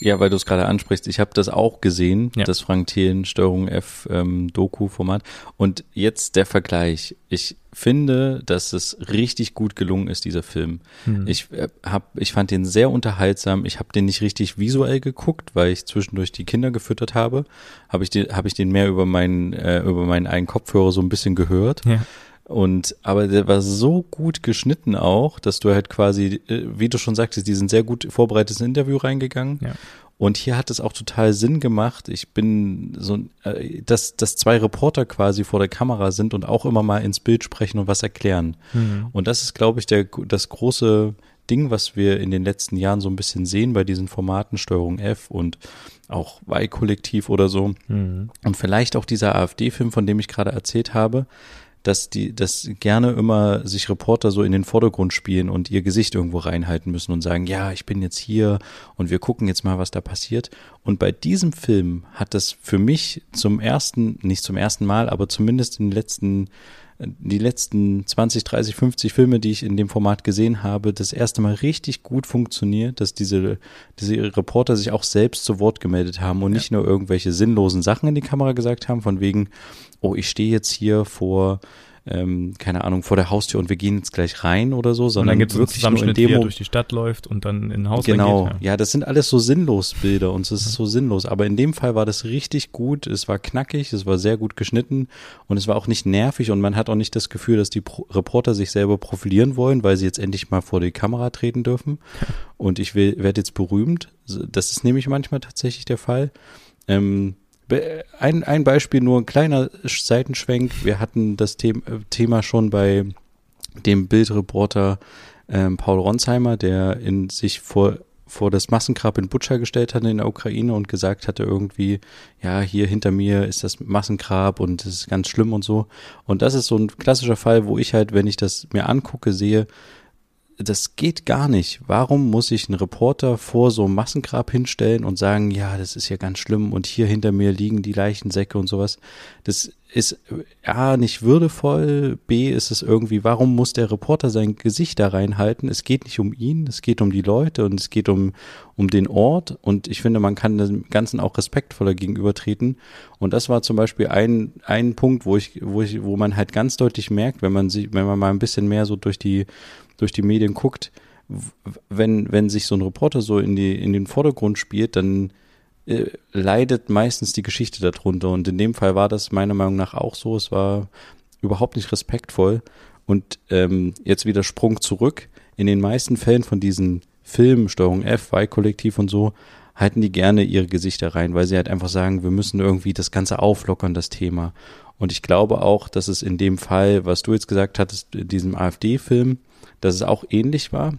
Speaker 1: Ja, weil du es gerade ansprichst, ich habe das auch gesehen, ja. das Frank Thelen Steuerung F ähm, Doku-Format. Und jetzt der Vergleich. Ich finde, dass es richtig gut gelungen ist, dieser Film. Mhm. Ich äh, hab, ich fand den sehr unterhaltsam. Ich habe den nicht richtig visuell geguckt, weil ich zwischendurch die Kinder gefüttert habe. Habe ich den, habe ich den mehr über meinen, äh, über meinen eigenen Kopfhörer so ein bisschen gehört. Ja. Und aber der war so gut geschnitten auch, dass du halt quasi, äh, wie du schon sagtest, die sind sehr gut vorbereitetes Interview reingegangen. Ja. Und hier hat es auch total Sinn gemacht. Ich bin so, äh, dass, dass zwei Reporter quasi vor der Kamera sind und auch immer mal ins Bild sprechen und was erklären. Mhm. Und das ist, glaube ich, der, das große Ding, was wir in den letzten Jahren so ein bisschen sehen bei diesen Formaten Steuerung F und auch Y-Kollektiv oder so. Mhm. Und vielleicht auch dieser AfD-Film, von dem ich gerade erzählt habe dass die, dass gerne immer sich Reporter so in den Vordergrund spielen und ihr Gesicht irgendwo reinhalten müssen und sagen, ja, ich bin jetzt hier und wir gucken jetzt mal, was da passiert. Und bei diesem Film hat das für mich zum ersten, nicht zum ersten Mal, aber zumindest in den letzten die letzten 20, 30, 50 Filme, die ich in dem Format gesehen habe, das erste Mal richtig gut funktioniert, dass diese, diese Reporter sich auch selbst zu Wort gemeldet haben und ja. nicht nur irgendwelche sinnlosen Sachen in die Kamera gesagt haben, von wegen, oh, ich stehe jetzt hier vor ähm, keine Ahnung, vor der Haustür und wir gehen jetzt gleich rein oder so, sondern und dann
Speaker 2: gibt's wirklich nur in Demo, wie er durch die Stadt läuft und dann in ein Haus
Speaker 1: Genau, ja. ja. das sind alles so sinnlos Bilder und es ist so sinnlos, aber in dem Fall war das richtig gut, es war knackig, es war sehr gut geschnitten und es war auch nicht nervig und man hat auch nicht das Gefühl, dass die Pro Reporter sich selber profilieren wollen, weil sie jetzt endlich mal vor die Kamera treten dürfen und ich werde jetzt berühmt, das ist nämlich manchmal tatsächlich der Fall. Ähm, ein, ein Beispiel, nur ein kleiner Seitenschwenk. Wir hatten das Thema schon bei dem Bildreporter ähm, Paul Ronsheimer, der in sich vor vor das Massengrab in Butscha gestellt hatte in der Ukraine und gesagt hatte irgendwie, ja, hier hinter mir ist das Massengrab und es ist ganz schlimm und so. Und das ist so ein klassischer Fall, wo ich halt, wenn ich das mir angucke, sehe, das geht gar nicht. Warum muss ich einen Reporter vor so einem Massengrab hinstellen und sagen, ja, das ist ja ganz schlimm und hier hinter mir liegen die Leichensäcke und sowas. Das ist A, nicht würdevoll, B, ist es irgendwie, warum muss der Reporter sein Gesicht da reinhalten? Es geht nicht um ihn, es geht um die Leute und es geht um, um den Ort und ich finde, man kann dem Ganzen auch respektvoller gegenübertreten und das war zum Beispiel ein, ein Punkt, wo ich, wo ich, wo man halt ganz deutlich merkt, wenn man sich, wenn man mal ein bisschen mehr so durch die durch die Medien guckt, wenn, wenn sich so ein Reporter so in, die, in den Vordergrund spielt, dann äh, leidet meistens die Geschichte darunter. Und in dem Fall war das meiner Meinung nach auch so. Es war überhaupt nicht respektvoll. Und ähm, jetzt wieder Sprung zurück. In den meisten Fällen von diesen Filmen, Steuerung F, Y-Kollektiv und so, halten die gerne ihre Gesichter rein, weil sie halt einfach sagen, wir müssen irgendwie das Ganze auflockern, das Thema. Und ich glaube auch, dass es in dem Fall, was du jetzt gesagt hattest, in diesem AfD-Film, dass es auch ähnlich war.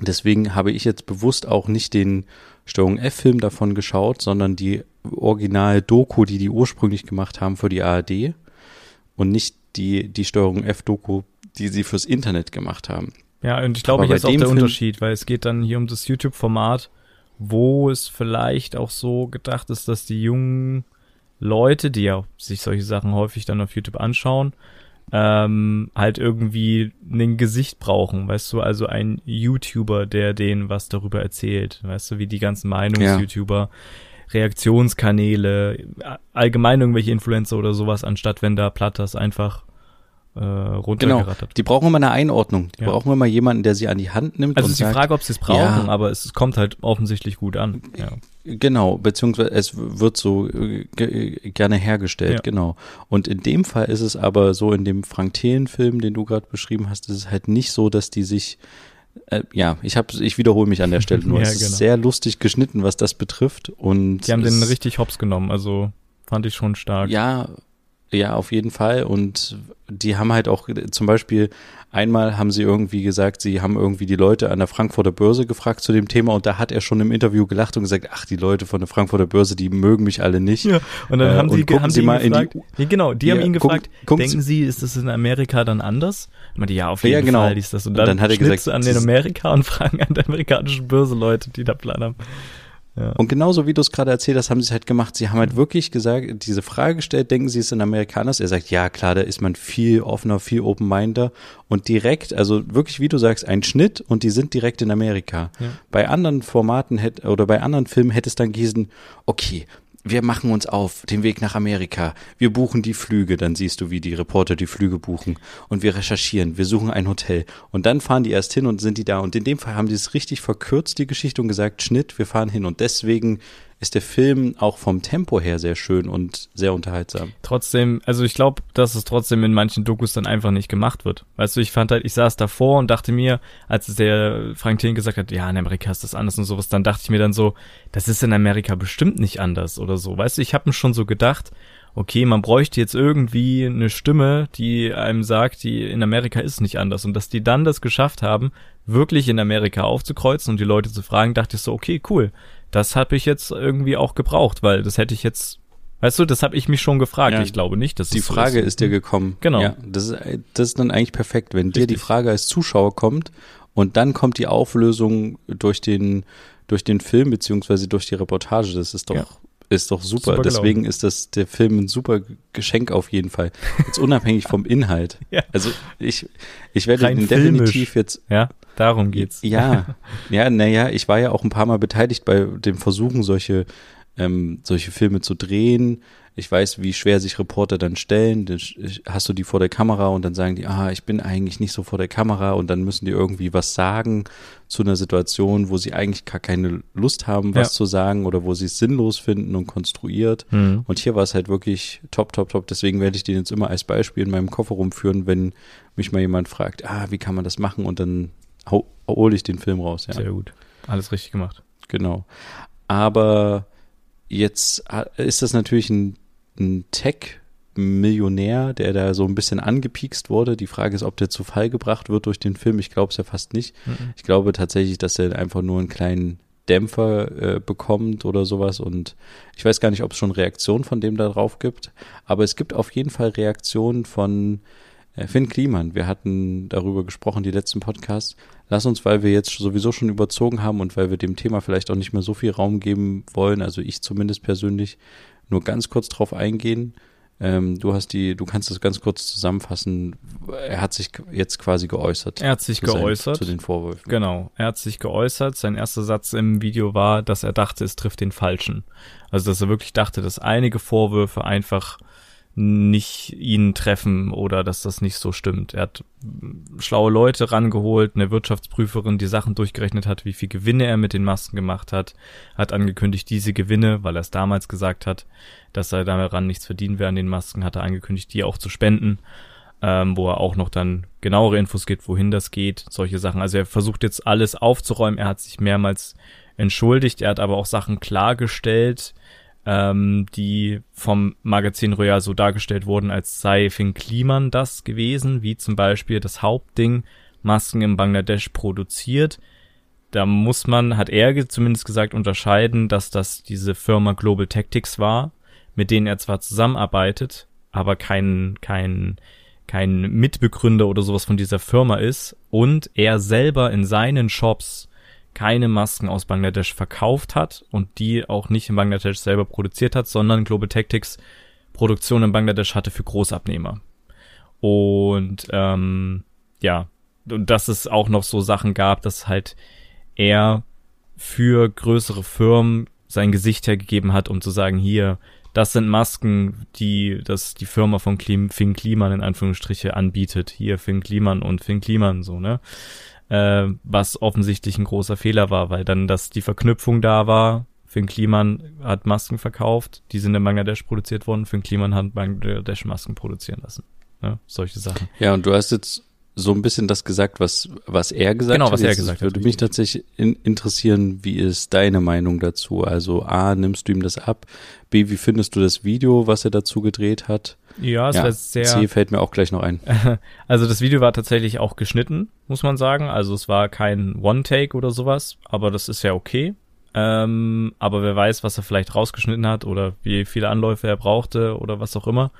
Speaker 1: Deswegen habe ich jetzt bewusst auch nicht den Steuerung F-Film davon geschaut, sondern die Original-Doku, die die ursprünglich gemacht haben für die ARD und nicht die, die Steuerung F-Doku, die sie fürs Internet gemacht haben.
Speaker 2: Ja, und ich glaube, hier ist auch der Film Unterschied, weil es geht dann hier um das YouTube-Format, wo es vielleicht auch so gedacht ist, dass die jungen Leute, die ja sich solche Sachen häufig dann auf YouTube anschauen, ähm, halt irgendwie ein Gesicht brauchen, weißt du, also ein YouTuber, der denen was darüber erzählt, weißt du, wie die ganzen Meinungs-YouTuber, ja. Reaktionskanäle, allgemein irgendwelche Influencer oder sowas, anstatt wenn da Platters einfach äh, runtergerattert. Genau.
Speaker 1: Die brauchen immer eine Einordnung. Die ja. brauchen immer jemanden, der sie an die Hand nimmt.
Speaker 2: Also ist die sagt, Frage, ob sie es brauchen, ja, aber es kommt halt offensichtlich gut an. Ja.
Speaker 1: Genau, beziehungsweise es wird so äh, gerne hergestellt, ja. genau. Und in dem Fall ist es aber so, in dem Frank Thelen-Film, den du gerade beschrieben hast, ist es halt nicht so, dass die sich äh, ja, ich habe, ich wiederhole mich an der Stelle nur. ja, es genau. ist sehr lustig geschnitten, was das betrifft. Und
Speaker 2: die haben den richtig hops genommen, also fand ich schon stark.
Speaker 1: Ja, ja, auf jeden Fall. Und die haben halt auch zum Beispiel einmal haben sie irgendwie gesagt, sie haben irgendwie die Leute an der Frankfurter Börse gefragt zu dem Thema und da hat er schon im Interview gelacht und gesagt, ach, die Leute von der Frankfurter Börse, die mögen mich alle nicht. Ja,
Speaker 2: und dann äh, haben sie, haben sie mal gefragt, in die, ja, genau, die ja, haben ihn gefragt, guck, denken Sie, ist das in Amerika dann anders? Ich meinte, ja, auf jeden ja, genau. Fall ist das. Und dann, und dann hat er gesagt, an den Amerika und fragen an der amerikanischen Börse Leute, die da Plan haben.
Speaker 1: Ja. Und genauso wie du es gerade erzählt hast, haben sie es halt gemacht. Sie haben halt wirklich gesagt, diese Frage gestellt, denken Sie, es sind Amerikaners? Er sagt, ja, klar, da ist man viel offener, viel open-minder und direkt, also wirklich, wie du sagst, ein Schnitt und die sind direkt in Amerika. Ja. Bei anderen Formaten hätte, oder bei anderen Filmen hätte es dann gießen, okay, wir machen uns auf den Weg nach Amerika. Wir buchen die Flüge, dann siehst du, wie die Reporter die Flüge buchen. Und wir recherchieren, wir suchen ein Hotel. Und dann fahren die erst hin und sind die da. Und in dem Fall haben die es richtig verkürzt, die Geschichte, und gesagt, Schnitt, wir fahren hin. Und deswegen ist der Film auch vom Tempo her sehr schön und sehr unterhaltsam.
Speaker 2: Trotzdem, also ich glaube, dass es trotzdem in manchen Dokus dann einfach nicht gemacht wird. Weißt du, ich fand halt, ich saß davor und dachte mir, als der Frank Thien gesagt hat, ja, in Amerika ist das anders und sowas, dann dachte ich mir dann so, das ist in Amerika bestimmt nicht anders oder so. Weißt du, ich habe mir schon so gedacht, okay, man bräuchte jetzt irgendwie eine Stimme, die einem sagt, die in Amerika ist nicht anders. Und dass die dann das geschafft haben, wirklich in Amerika aufzukreuzen und die Leute zu fragen, dachte ich so, okay, cool das habe ich jetzt irgendwie auch gebraucht, weil das hätte ich jetzt, weißt du, das habe ich mich schon gefragt. Ja, ich glaube nicht, dass
Speaker 1: die Frage so ist. ist dir gekommen. Genau. Ja, das ist das ist dann eigentlich perfekt, wenn Richtig. dir die Frage als Zuschauer kommt und dann kommt die Auflösung durch den durch den Film beziehungsweise durch die Reportage. Das ist doch ja. ist doch super. super Deswegen ist das der Film ein super Geschenk auf jeden Fall. Jetzt unabhängig vom Inhalt. ja. Also ich ich werde ihn definitiv jetzt
Speaker 2: ja Darum geht's.
Speaker 1: Ja, ja, naja, ich war ja auch ein paar Mal beteiligt bei dem Versuchen, solche, ähm, solche Filme zu drehen. Ich weiß, wie schwer sich Reporter dann stellen. Dann hast du die vor der Kamera und dann sagen die, ah, ich bin eigentlich nicht so vor der Kamera und dann müssen die irgendwie was sagen zu einer Situation, wo sie eigentlich gar keine Lust haben, was ja. zu sagen oder wo sie es sinnlos finden und konstruiert. Mhm. Und hier war es halt wirklich top, top, top. Deswegen werde ich den jetzt immer als Beispiel in meinem Koffer rumführen, wenn mich mal jemand fragt, ah, wie kann man das machen? Und dann hole ich den Film raus. Ja.
Speaker 2: Sehr gut. Alles richtig gemacht.
Speaker 1: Genau. Aber jetzt ist das natürlich ein, ein Tech-Millionär, der da so ein bisschen angepiekst wurde. Die Frage ist, ob der zu Fall gebracht wird durch den Film. Ich glaube es ja fast nicht. Mhm. Ich glaube tatsächlich, dass er einfach nur einen kleinen Dämpfer äh, bekommt oder sowas. Und ich weiß gar nicht, ob es schon Reaktionen von dem da drauf gibt. Aber es gibt auf jeden Fall Reaktionen von Finn Kliman, wir hatten darüber gesprochen, die letzten Podcasts. Lass uns, weil wir jetzt sowieso schon überzogen haben und weil wir dem Thema vielleicht auch nicht mehr so viel Raum geben wollen, also ich zumindest persönlich, nur ganz kurz drauf eingehen. Ähm, du hast die, du kannst das ganz kurz zusammenfassen. Er hat sich jetzt quasi geäußert.
Speaker 2: Er hat sich geäußert.
Speaker 1: Sein, zu den Vorwürfen.
Speaker 2: Genau. Er hat sich geäußert. Sein erster Satz im Video war, dass er dachte, es trifft den Falschen. Also, dass er wirklich dachte, dass einige Vorwürfe einfach nicht ihn treffen oder dass das nicht so stimmt. Er hat schlaue Leute rangeholt, eine Wirtschaftsprüferin, die Sachen durchgerechnet hat, wie viel Gewinne er mit den Masken gemacht hat, hat angekündigt, diese Gewinne, weil er es damals gesagt hat, dass er daran nichts verdienen wäre an den Masken, hat er angekündigt, die auch zu spenden, ähm, wo er auch noch dann genauere Infos gibt, wohin das geht, solche Sachen. Also er versucht jetzt alles aufzuräumen, er hat sich mehrmals entschuldigt, er hat aber auch Sachen klargestellt, ähm, die vom Magazin Royal so dargestellt wurden, als sei Finn Kliman das gewesen, wie zum Beispiel das Hauptding Masken in Bangladesch produziert. Da muss man, hat er zumindest gesagt, unterscheiden, dass das diese Firma Global Tactics war, mit denen er zwar zusammenarbeitet, aber kein, kein, kein Mitbegründer oder sowas von dieser Firma ist und er selber in seinen Shops keine Masken aus Bangladesch verkauft hat und die auch nicht in Bangladesch selber produziert hat, sondern Global Tactics Produktion in Bangladesch hatte für Großabnehmer. Und ähm, ja, und dass es auch noch so Sachen gab, dass halt er für größere Firmen sein Gesicht hergegeben hat, um zu sagen, hier, das sind Masken, die das die Firma von Klim, Finn Kliman in Anführungsstriche anbietet. Hier Finn Kliman und Finn Kliman so, ne? Äh, was offensichtlich ein großer Fehler war, weil dann dass die Verknüpfung da war. Finn Kliman hat Masken verkauft, die sind in Bangladesch produziert worden. Finn Kliman hat Bangladesch Masken produzieren lassen. Ne? Solche Sachen.
Speaker 1: Ja, und du hast jetzt so ein bisschen das gesagt, was, was er gesagt
Speaker 2: genau,
Speaker 1: hat.
Speaker 2: was er gesagt
Speaker 1: würde hat. mich tatsächlich in, interessieren, wie ist deine Meinung dazu? Also A, nimmst du ihm das ab? B, wie findest du das Video, was er dazu gedreht hat?
Speaker 2: Ja, es ja, war sehr.
Speaker 1: C fällt mir auch gleich noch ein.
Speaker 2: Also das Video war tatsächlich auch geschnitten, muss man sagen. Also es war kein One-Take oder sowas, aber das ist ja okay. Ähm, aber wer weiß, was er vielleicht rausgeschnitten hat oder wie viele Anläufe er brauchte oder was auch immer.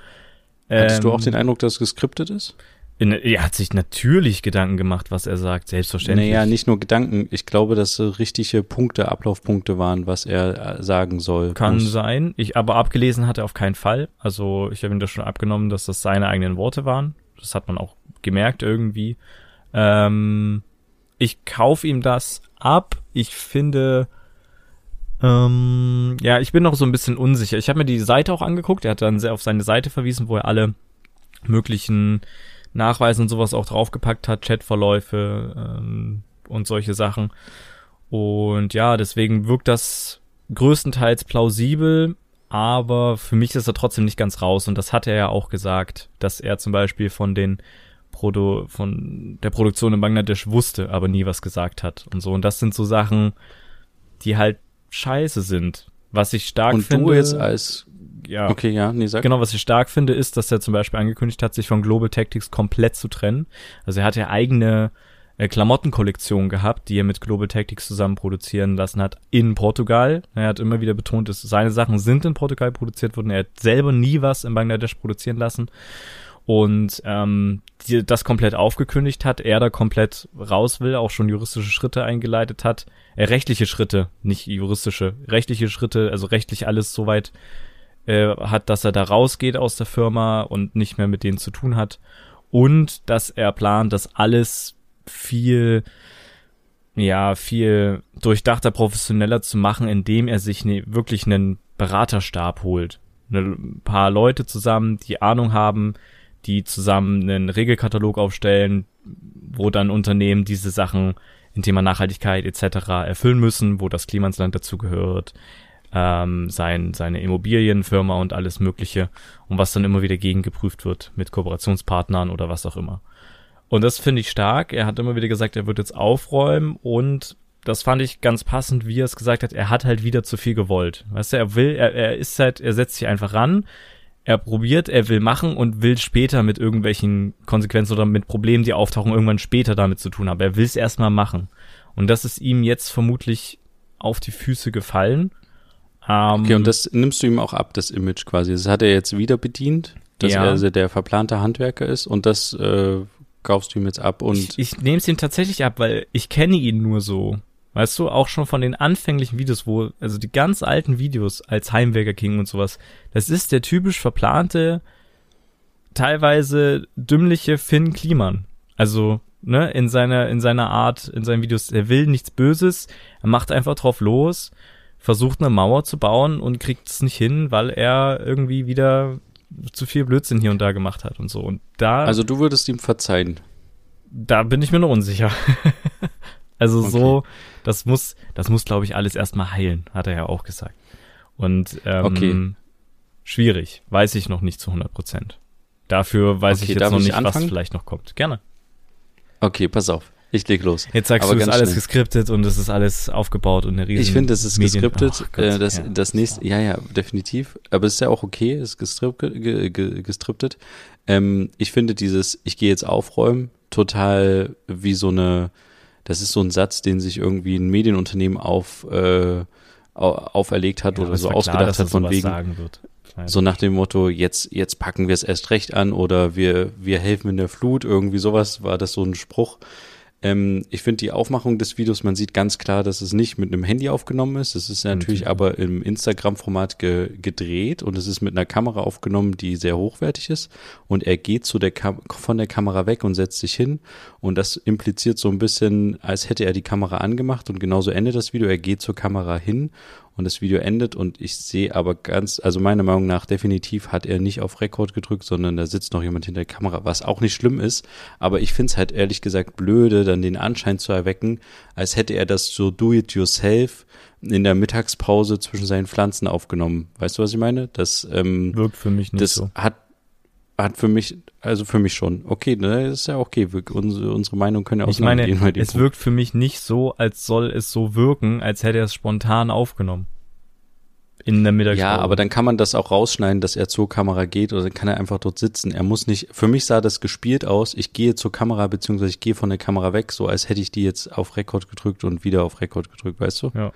Speaker 1: Hattest ähm, du auch ähm, den Eindruck, dass es geskriptet ist?
Speaker 2: In, er hat sich natürlich Gedanken gemacht, was er sagt, selbstverständlich.
Speaker 1: Naja, nicht nur Gedanken. Ich glaube, dass richtige Punkte, Ablaufpunkte waren, was er äh, sagen soll.
Speaker 2: Kann muss. sein. Ich, aber abgelesen hat er auf keinen Fall. Also ich habe ihm das schon abgenommen, dass das seine eigenen Worte waren. Das hat man auch gemerkt irgendwie. Ähm, ich kauf ihm das ab. Ich finde, ähm, ja, ich bin noch so ein bisschen unsicher. Ich habe mir die Seite auch angeguckt. Er hat dann sehr auf seine Seite verwiesen, wo er alle möglichen Nachweisen und sowas auch draufgepackt hat, Chatverläufe ähm, und solche Sachen. Und ja, deswegen wirkt das größtenteils plausibel, aber für mich ist er trotzdem nicht ganz raus. Und das hat er ja auch gesagt, dass er zum Beispiel von den Produ von der Produktion in Bangladesch wusste, aber nie was gesagt hat und so. Und das sind so Sachen, die halt scheiße sind. Was ich stark
Speaker 1: und
Speaker 2: finde.
Speaker 1: Und du jetzt als
Speaker 2: ja.
Speaker 1: Okay, ja, nee, sag.
Speaker 2: Genau, was ich stark finde, ist, dass er zum Beispiel angekündigt hat, sich von Global Tactics komplett zu trennen. Also er hat ja eigene äh, Klamottenkollektion gehabt, die er mit Global Tactics zusammen produzieren lassen hat in Portugal. Er hat immer wieder betont, dass seine Sachen sind in Portugal produziert worden. Er hat selber nie was in Bangladesch produzieren lassen und ähm, die, das komplett aufgekündigt hat, er da komplett raus will, auch schon juristische Schritte eingeleitet hat, äh, rechtliche Schritte, nicht juristische, rechtliche Schritte, also rechtlich alles soweit äh, hat, dass er da rausgeht aus der Firma und nicht mehr mit denen zu tun hat. Und dass er plant, das alles viel, ja, viel durchdachter, professioneller zu machen, indem er sich ne, wirklich einen Beraterstab holt. Ein paar Leute zusammen, die Ahnung haben, die zusammen einen Regelkatalog aufstellen, wo dann Unternehmen diese Sachen in Thema Nachhaltigkeit etc. erfüllen müssen, wo das Klimasland dazu gehört, ähm, sein, seine Immobilienfirma und alles Mögliche und was dann immer wieder gegengeprüft wird mit Kooperationspartnern oder was auch immer. Und das finde ich stark. Er hat immer wieder gesagt, er wird jetzt aufräumen und das fand ich ganz passend, wie er es gesagt hat. Er hat halt wieder zu viel gewollt. Weißt du, er will, er, er ist halt, er setzt sich einfach ran. Er probiert, er will machen und will später mit irgendwelchen Konsequenzen oder mit Problemen, die auftauchen, irgendwann später damit zu tun haben. Er will es erstmal machen. Und das ist ihm jetzt vermutlich auf die Füße gefallen.
Speaker 1: Ähm, okay, und das nimmst du ihm auch ab, das Image quasi. Das hat er jetzt wieder bedient, dass ja. er also der verplante Handwerker ist und das äh, kaufst du ihm jetzt ab und.
Speaker 2: Ich, ich nehme es ihm tatsächlich ab, weil ich kenne ihn nur so. Weißt du, auch schon von den anfänglichen Videos, wo, also die ganz alten Videos als Heimwerker King und sowas, das ist der typisch verplante, teilweise dümmliche Finn Kliman. Also, ne, in seiner, in seiner Art, in seinen Videos, er will nichts Böses, er macht einfach drauf los versucht eine Mauer zu bauen und kriegt es nicht hin, weil er irgendwie wieder zu viel Blödsinn hier und da gemacht hat und so. Und da.
Speaker 1: Also du würdest ihm verzeihen.
Speaker 2: Da bin ich mir noch unsicher. also okay. so, das muss, das muss, glaube ich, alles erstmal heilen, hat er ja auch gesagt. Und ähm, okay. schwierig, weiß ich noch nicht zu 100 Prozent. Dafür weiß okay, ich jetzt noch nicht, anfangen? was vielleicht noch kommt. Gerne.
Speaker 1: Okay, pass auf. Ich leg los.
Speaker 2: Jetzt sagst Aber du, es ist alles schnell. geskriptet und es ist alles aufgebaut und eine riesen
Speaker 1: Ich finde, es ist Medien geskriptet. Oh, äh, das, ja, das nächste, ja, ja, definitiv. Aber es ist ja auch okay, es ist gestriptet. gestriptet. Ähm, ich finde dieses, ich gehe jetzt aufräumen, total wie so eine, das ist so ein Satz, den sich irgendwie ein Medienunternehmen auf, äh, auferlegt hat ja, oder so ausgedacht klar, hat von wegen. So nach dem Motto, jetzt, jetzt packen wir es erst recht an oder wir, wir helfen in der Flut, irgendwie sowas war das so ein Spruch. Ähm, ich finde die Aufmachung des Videos, man sieht ganz klar, dass es nicht mit einem Handy aufgenommen ist. Es ist natürlich
Speaker 2: Mhm.
Speaker 1: aber im Instagram-Format ge gedreht und es ist mit einer Kamera aufgenommen, die sehr hochwertig ist. Und er geht zu der Kam von der Kamera weg und setzt sich hin. Und das impliziert so ein bisschen, als hätte er die Kamera angemacht und genauso endet das Video. Er geht zur Kamera hin und das Video endet und ich sehe aber ganz, also meiner Meinung nach definitiv hat er nicht auf Rekord gedrückt, sondern da sitzt noch jemand hinter der Kamera, was auch nicht schlimm ist, aber ich finde es halt ehrlich gesagt blöde, dann den Anschein zu erwecken, als hätte er das so do it yourself in der Mittagspause zwischen seinen Pflanzen aufgenommen. Weißt du, was ich meine? Das, ähm,
Speaker 2: Wirkt für mich nicht
Speaker 1: das
Speaker 2: so.
Speaker 1: hat hat für mich, also für mich schon. Okay, ne, ist ja okay. Wir, unsere, unsere Meinung können ja
Speaker 2: Ich meine,
Speaker 1: auseinandergehen bei dem
Speaker 2: es
Speaker 1: Punkt.
Speaker 2: wirkt für mich nicht so, als soll es so wirken, als hätte er es spontan aufgenommen. In der Mittagspause.
Speaker 1: Ja, aber dann kann man das auch rausschneiden, dass er zur Kamera geht oder dann kann er einfach dort sitzen. Er muss nicht, für mich sah das gespielt aus, ich gehe zur Kamera beziehungsweise ich gehe von der Kamera weg, so als hätte ich die jetzt auf Rekord gedrückt und wieder auf Rekord gedrückt, weißt du?
Speaker 2: Ja.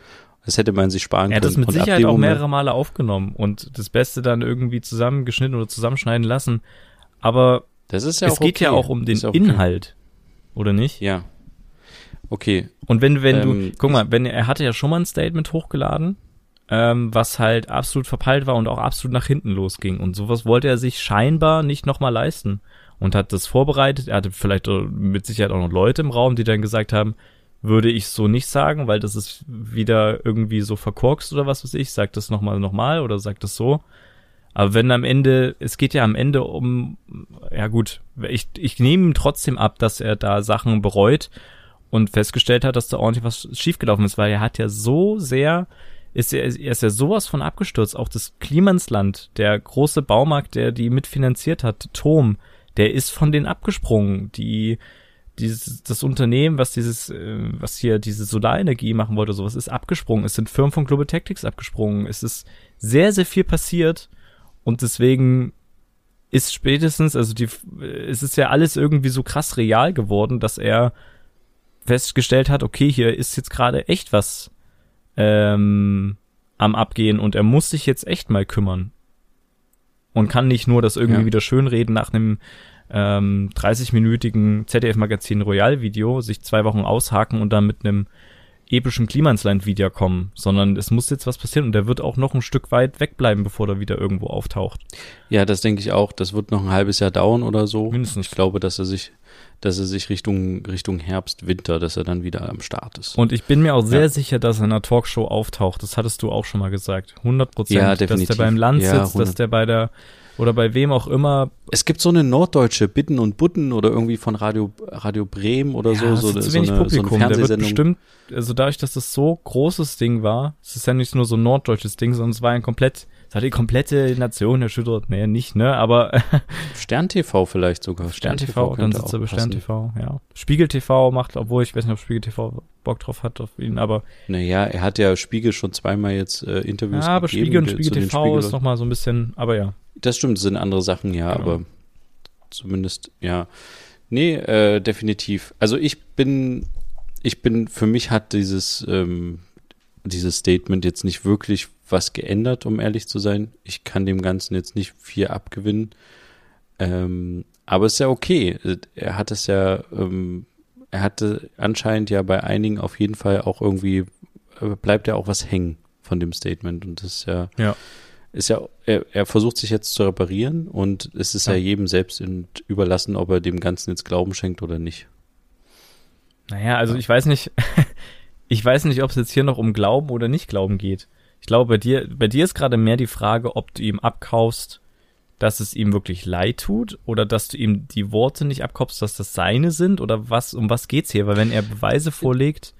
Speaker 1: Das hätte man sich sparen
Speaker 2: Er hat
Speaker 1: können.
Speaker 2: das mit
Speaker 1: Und
Speaker 2: Sicherheit auch mehrere Male aufgenommen und das Beste dann irgendwie zusammengeschnitten oder zusammenschneiden lassen. Aber
Speaker 1: Das ist ja
Speaker 2: es
Speaker 1: auch
Speaker 2: geht
Speaker 1: okay.
Speaker 2: ja auch um den
Speaker 1: ja okay.
Speaker 2: Inhalt, oder nicht?
Speaker 1: Ja. Okay.
Speaker 2: Und wenn, wenn
Speaker 1: Ähm,
Speaker 2: du, guck mal, wenn er hatte ja schon mal ein Statement hochgeladen, ähm, was halt absolut verpeilt war und auch absolut nach hinten losging. Und sowas wollte er sich scheinbar nicht nochmal leisten. Und hat das vorbereitet. Er hatte vielleicht mit Sicherheit auch noch Leute im Raum, die dann gesagt haben, würde ich so nicht sagen, weil das ist wieder irgendwie so verkorkst oder was weiß ich. Sag das nochmal nochmal oder sag das so. Aber wenn am Ende, es geht ja am Ende um, ja gut, ich, ich nehme ihm trotzdem ab, dass er da Sachen bereut und festgestellt hat, dass da ordentlich was schiefgelaufen ist, weil er hat ja so sehr, ist er, er ist ja sowas von abgestürzt. Auch das Klimansland, der große Baumarkt, der die mitfinanziert hat, Tom, der ist von denen abgesprungen. Die, dieses, das Unternehmen, was dieses, äh, was hier diese Solarenergie machen wollte, sowas ist abgesprungen. Es sind Firmen von Global Tactics abgesprungen. Es ist sehr, sehr viel passiert und deswegen ist spätestens, also die, es ist ja alles irgendwie so krass real geworden, dass er festgestellt hat, okay, hier ist jetzt gerade echt was ähm, am Abgehen und er muss sich jetzt echt mal kümmern. Und kann nicht nur das irgendwie
Speaker 1: Ja.
Speaker 2: wieder schönreden nach einem ähm, 30-minütigen ZDF-Magazin Royal-Video, sich zwei Wochen aushaken und dann mit einem epischen Klimansland-Video kommen, sondern es muss jetzt was passieren und der wird auch noch ein Stück weit wegbleiben, bevor er wieder irgendwo auftaucht.
Speaker 1: Ja, das denke ich auch. Das wird noch ein halbes Jahr dauern oder so.
Speaker 2: Mindestens.
Speaker 1: Ich glaube, dass er sich, dass er sich Richtung, Richtung Herbst, Winter, dass er dann wieder am Start ist.
Speaker 2: Und ich bin mir auch sehr
Speaker 1: Ja.
Speaker 2: sicher, dass er in einer Talkshow auftaucht. Das hattest du auch schon mal gesagt. 100 Prozent.
Speaker 1: Ja,
Speaker 2: Dass der beim Land
Speaker 1: Ja,
Speaker 2: sitzt, dass
Speaker 1: 100.
Speaker 2: der bei der, oder bei wem auch immer.
Speaker 1: Es gibt so eine norddeutsche Bitten und Butten oder irgendwie von Radio, Radio Bremen oder so,
Speaker 2: das
Speaker 1: so,
Speaker 2: ist
Speaker 1: eine-
Speaker 2: zu
Speaker 1: so,
Speaker 2: wenig
Speaker 1: eine, so
Speaker 2: Publikum. der wird bestimmt, also dadurch, dass das so großes Ding war, es ist ja nicht nur so ein norddeutsches Ding, sondern es war ein komplett, es hat die komplette Nation erschüttert. Nee, nicht, ne, aber
Speaker 1: Stern TV vielleicht sogar.
Speaker 2: Stern TV, dann
Speaker 1: könnte
Speaker 2: sitzt er bei Stern. TV, ja. Spiegel TV macht, obwohl ich weiß nicht, ob Spiegel TV Bock drauf hat auf ihn, aber
Speaker 1: Naja, er hat ja Spiegel schon zweimal jetzt äh, Interviews
Speaker 2: ja, aber
Speaker 1: gegeben.
Speaker 2: Spiegel und Spiegel TV
Speaker 1: Spiegel-
Speaker 2: ist noch mal so ein bisschen, aber ja.
Speaker 1: Das stimmt, das sind andere Sachen, ja,
Speaker 2: Genau.
Speaker 1: aber zumindest, ja. Nee, äh, definitiv. Also ich bin, ich bin, für mich hat dieses, ähm, dieses Statement jetzt nicht wirklich was geändert, um ehrlich zu sein. Ich kann dem Ganzen jetzt nicht viel abgewinnen. Ähm, aber es ist ja okay. Er hat es ja, ähm, er hatte anscheinend ja bei einigen auf jeden Fall auch irgendwie, äh, bleibt ja auch was hängen von dem Statement. Und das ist ja,
Speaker 2: Ja.
Speaker 1: ist ja, er, er versucht sich jetzt zu reparieren und es ist ja,
Speaker 2: Ja.
Speaker 1: jedem selbst überlassen, ob er dem Ganzen jetzt Glauben schenkt oder nicht.
Speaker 2: Naja, also ich weiß nicht, ich weiß nicht, ob es jetzt hier noch um Glauben oder nicht Glauben geht. Ich glaube, bei dir, bei dir ist gerade mehr die Frage, ob du ihm abkaufst, dass es ihm wirklich leid tut oder dass du ihm die Worte nicht abkaufst, dass das seine sind oder was, um was geht's hier? Weil wenn er Beweise vorlegt,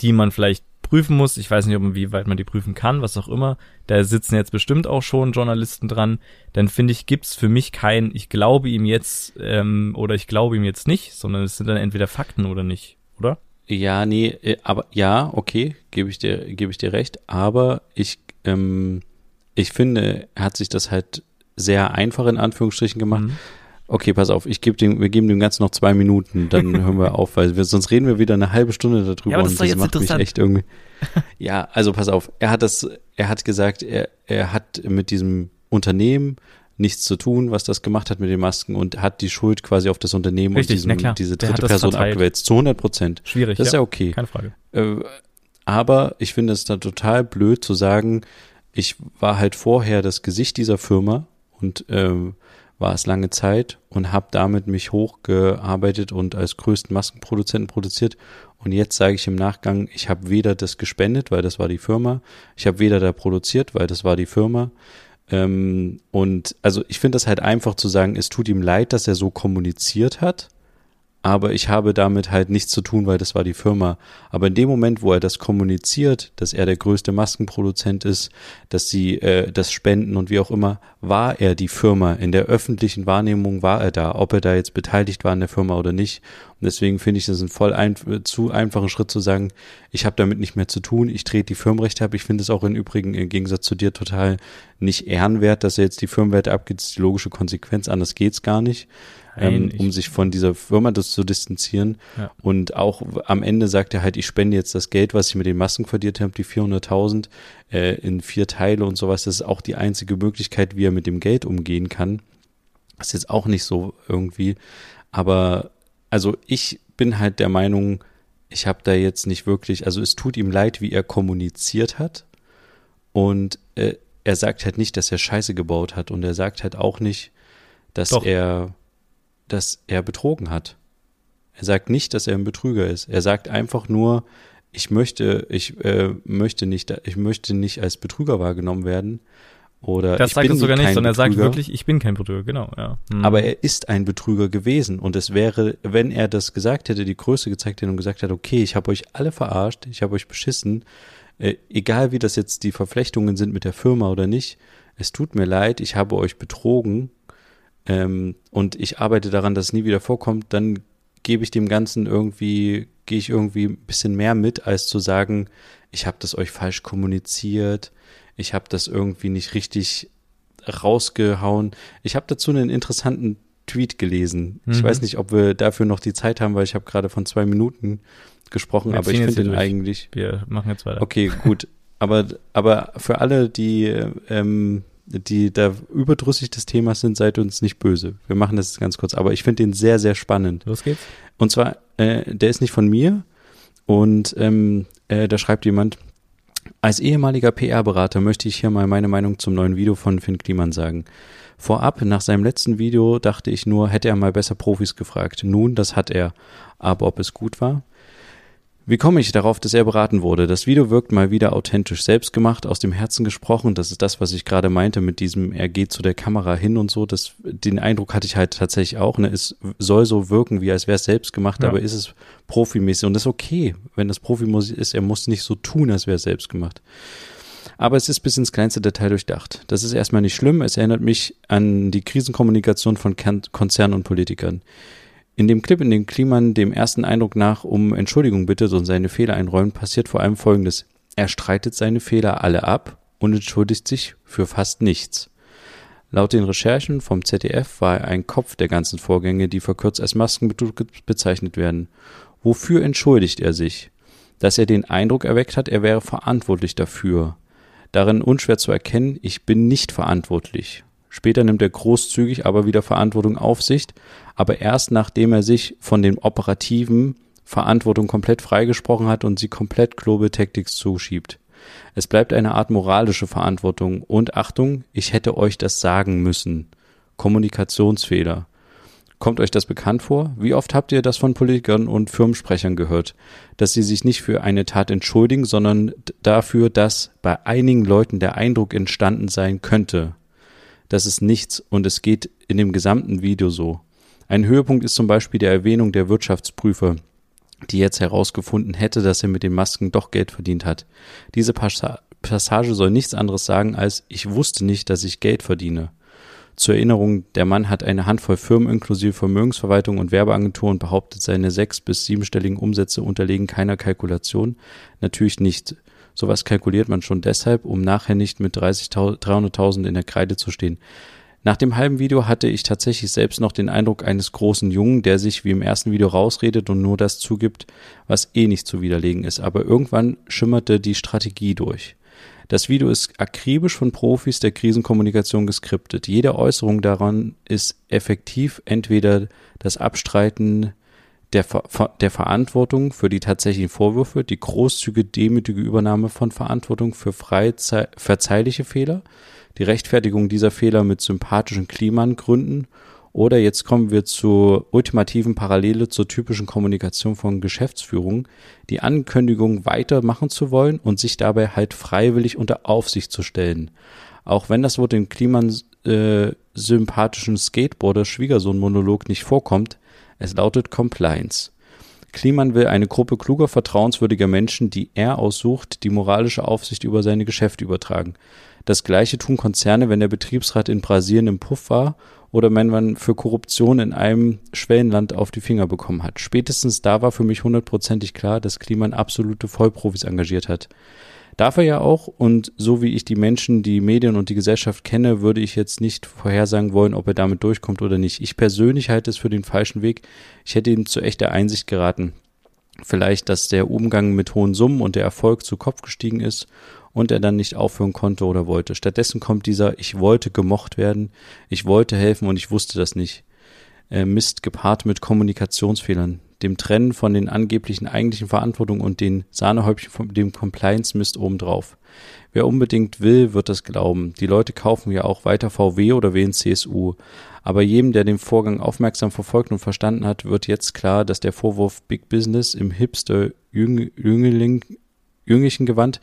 Speaker 2: die man vielleicht prüfen muss, ich weiß nicht, ob, wie weit man die prüfen kann, was auch immer, da sitzen jetzt bestimmt auch schon Journalisten dran, dann finde ich, gibt's für mich kein, ich glaube ihm jetzt ähm, oder ich glaube ihm jetzt nicht, sondern es sind dann entweder Fakten oder nicht, oder?
Speaker 1: Ja, nee, äh, aber ja, okay, gebe ich dir, gebe ich dir recht, aber ich, ähm, ich finde, er hat sich das halt sehr einfach in Anführungsstrichen gemacht.
Speaker 2: Mhm.
Speaker 1: Okay, pass auf, ich gebe dem, wir geben dem Ganzen noch zwei Minuten, dann hören wir auf, weil wir, sonst reden wir wieder eine halbe Stunde darüber
Speaker 2: Ja, das
Speaker 1: und das macht mich echt irgendwie. Ja, also pass auf, er hat das, er hat gesagt, er, er hat mit diesem Unternehmen nichts zu tun, was das gemacht hat mit den Masken und hat die Schuld quasi auf das Unternehmen
Speaker 2: Richtig,
Speaker 1: und diesem, diese dritte Person
Speaker 2: verteilt.
Speaker 1: abgewälzt. Zu 100 Prozent.
Speaker 2: Schwierig.
Speaker 1: Das ist ja okay.
Speaker 2: Keine Frage.
Speaker 1: Äh, aber ich finde es dann total blöd zu sagen, ich war halt vorher das Gesicht dieser Firma und ähm, war es lange Zeit und habe damit mich hochgearbeitet und als größten Maskenproduzenten produziert. Und jetzt sage ich im Nachgang, ich habe weder das gespendet, weil das war die Firma, ich habe weder da produziert, weil das war die Firma. Ähm, und also ich finde das halt einfach zu sagen, es tut ihm leid, dass er so kommuniziert hat aber ich habe damit halt nichts zu tun, weil das war die Firma. Aber in dem Moment, wo er das kommuniziert, dass er der größte Maskenproduzent ist, dass sie äh, das spenden und wie auch immer, war er die Firma. In der öffentlichen Wahrnehmung war er da, ob er da jetzt beteiligt war in der Firma oder nicht. Deswegen finde ich das ein voll ein, zu einfachen Schritt zu sagen, ich habe damit nicht mehr zu tun, ich trete die Firmenrechte ab. Ich finde es auch im Übrigen im Gegensatz zu dir total nicht ehrenwert, dass er jetzt die Firmenwerte abgibt. Das ist die logische Konsequenz, anders geht's gar nicht ähm,
Speaker 2: Nein, ich-
Speaker 1: um sich von dieser Firma das zu distanzieren.
Speaker 2: Ja.
Speaker 1: Und auch am Ende sagt er halt, ich spende jetzt das Geld, was ich mit den Masken verdient habe, die 400.000 äh, in vier Teile und sowas. Das ist auch die einzige Möglichkeit, wie er mit dem Geld umgehen kann. Das ist jetzt auch nicht so irgendwie. Aber also ich bin halt der Meinung, ich habe da jetzt nicht wirklich, also es tut ihm leid, wie er kommuniziert hat. Und äh, er sagt halt nicht, dass er Scheiße gebaut hat. Und er sagt halt auch nicht, dass
Speaker 2: Doch.
Speaker 1: er, dass er betrogen hat. Er sagt nicht, dass er ein Betrüger ist. Er sagt einfach nur, ich möchte, ich äh, möchte nicht, ich möchte nicht als Betrüger wahrgenommen werden. Oder
Speaker 2: Das
Speaker 1: ich
Speaker 2: sagt
Speaker 1: bin
Speaker 2: er sogar nicht, sondern er sagt wirklich, ich bin kein Betrüger, genau, ja. Hm.
Speaker 1: Aber er ist ein Betrüger gewesen und es wäre, wenn er das gesagt hätte, die Größe gezeigt hätte und gesagt hat, okay, ich habe euch alle verarscht, ich habe euch beschissen, äh, egal wie das jetzt die Verflechtungen sind mit der Firma oder nicht, es tut mir leid, ich habe euch betrogen ähm, und ich arbeite daran, dass es nie wieder vorkommt, dann gebe ich dem Ganzen irgendwie, gehe ich irgendwie ein bisschen mehr mit, als zu sagen, ich habe das euch falsch kommuniziert, ich habe das irgendwie nicht richtig rausgehauen. Ich habe dazu einen interessanten Tweet gelesen. Ich
Speaker 2: Mhm.
Speaker 1: weiß nicht, ob wir dafür noch die Zeit haben, weil ich habe gerade von zwei Minuten gesprochen,
Speaker 2: Wir
Speaker 1: aber ich finde den
Speaker 2: durch.
Speaker 1: eigentlich.
Speaker 2: Wir machen jetzt weiter.
Speaker 1: Okay, gut. Aber, aber für alle, die, ähm, die da überdrüssig des Themas sind, seid uns nicht böse. Wir machen das jetzt ganz kurz. Aber ich finde den sehr, sehr spannend.
Speaker 2: Los geht's.
Speaker 1: Und zwar, äh, der ist nicht von mir. Und ähm, äh, da schreibt jemand, als ehemaliger PR-Berater möchte ich hier mal meine Meinung zum neuen Video von Finn Kliman sagen. Vorab, nach seinem letzten Video dachte ich nur, hätte er mal besser Profis gefragt. Nun, das hat er. Aber ob es gut war? Wie komme ich darauf, dass er beraten wurde? Das Video wirkt mal wieder authentisch selbst gemacht, aus dem Herzen gesprochen. Das ist das, was ich gerade meinte mit diesem, er geht zu der Kamera hin und so. Das, den Eindruck hatte ich halt tatsächlich auch. Ne? Es soll so wirken, wie als wäre es selbst gemacht,
Speaker 2: Ja.
Speaker 1: aber ist es profimäßig. Und das ist okay, wenn das Profimusik ist. Er muss nicht so tun, als wäre es selbst gemacht. Aber es ist bis ins kleinste Detail durchdacht. Das ist erstmal nicht schlimm. Es erinnert mich an die Krisenkommunikation von Konzernen und Politikern. In dem Clip, in dem Kliman dem ersten Eindruck nach um Entschuldigung bittet und seine Fehler einräumt, passiert vor allem Folgendes. Er streitet seine Fehler alle ab und entschuldigt sich für fast nichts. Laut den Recherchen vom ZDF war er ein Kopf der ganzen Vorgänge, die verkürzt als Maskenbetrug bezeichnet werden. Wofür entschuldigt er sich? Dass er den Eindruck erweckt hat, er wäre verantwortlich dafür. Darin unschwer zu erkennen, ich bin nicht verantwortlich. Später nimmt er großzügig aber wieder Verantwortung auf sich, aber erst nachdem er sich von den operativen Verantwortung komplett freigesprochen hat und sie komplett Global Tactics zuschiebt. Es bleibt eine Art moralische Verantwortung und Achtung, ich hätte euch das sagen müssen. Kommunikationsfehler. Kommt euch das bekannt vor? Wie oft habt ihr das von Politikern und Firmensprechern gehört, dass sie sich nicht für eine Tat entschuldigen, sondern dafür, dass bei einigen Leuten der Eindruck entstanden sein könnte. Das ist nichts und es geht in dem gesamten Video so. Ein Höhepunkt ist zum Beispiel die Erwähnung der Wirtschaftsprüfer, die jetzt herausgefunden hätte, dass er mit den Masken doch Geld verdient hat. Diese Passa- Passage soll nichts anderes sagen als ich wusste nicht, dass ich Geld verdiene. Zur Erinnerung, der Mann hat eine Handvoll Firmen inklusive Vermögensverwaltung und Werbeagenturen und behauptet, seine sechs- bis siebenstelligen Umsätze unterlegen keiner Kalkulation. Natürlich nicht. Sowas kalkuliert man schon deshalb, um nachher nicht mit 30.000 300.000 in der Kreide zu stehen. Nach dem halben Video hatte ich tatsächlich selbst noch den Eindruck eines großen Jungen, der sich wie im ersten Video rausredet und nur das zugibt, was eh nicht zu widerlegen ist. Aber irgendwann schimmerte die Strategie durch. Das Video ist akribisch von Profis der Krisenkommunikation geskriptet. Jede Äußerung daran ist effektiv entweder das Abstreiten der, der Verantwortung für die tatsächlichen Vorwürfe, die großzügige, demütige Übernahme von Verantwortung für verzeihliche Fehler, die Rechtfertigung dieser Fehler mit sympathischen Kliman gründen oder jetzt kommen wir zur ultimativen Parallele zur typischen Kommunikation von Geschäftsführung, die Ankündigung weitermachen zu wollen und sich dabei halt freiwillig unter Aufsicht zu stellen. Auch wenn das Wort im Kliman äh, Skateboarder-Schwiegersohn-Monolog nicht vorkommt, es lautet Compliance. Kliman will eine Gruppe kluger, vertrauenswürdiger Menschen, die er aussucht, die moralische Aufsicht über seine Geschäfte übertragen. Das gleiche tun Konzerne, wenn der Betriebsrat in Brasilien im Puff war oder wenn man für Korruption in einem Schwellenland auf die Finger bekommen hat. Spätestens da war für mich hundertprozentig klar, dass Kliman absolute Vollprofis engagiert hat. Darf er ja auch und so wie ich die Menschen, die Medien und die Gesellschaft kenne, würde ich jetzt nicht vorhersagen wollen, ob er damit durchkommt oder nicht. Ich persönlich halte es für den falschen Weg. Ich hätte ihm zu echter Einsicht geraten. Vielleicht, dass der Umgang mit hohen Summen und der Erfolg zu Kopf gestiegen ist und er dann nicht aufhören konnte oder wollte. Stattdessen kommt dieser Ich wollte gemocht werden, ich wollte helfen und ich wusste das nicht. Äh, Mist gepaart mit Kommunikationsfehlern dem Trennen von den angeblichen eigentlichen Verantwortungen und den Sahnehäubchen von dem Compliance-Mist obendrauf. Wer unbedingt will, wird das glauben. Die Leute kaufen ja auch weiter VW oder wählen CSU. Aber jedem, der den Vorgang aufmerksam verfolgt und verstanden hat, wird jetzt klar, dass der Vorwurf Big Business im Hipster Jüngeling jünglichen Gewand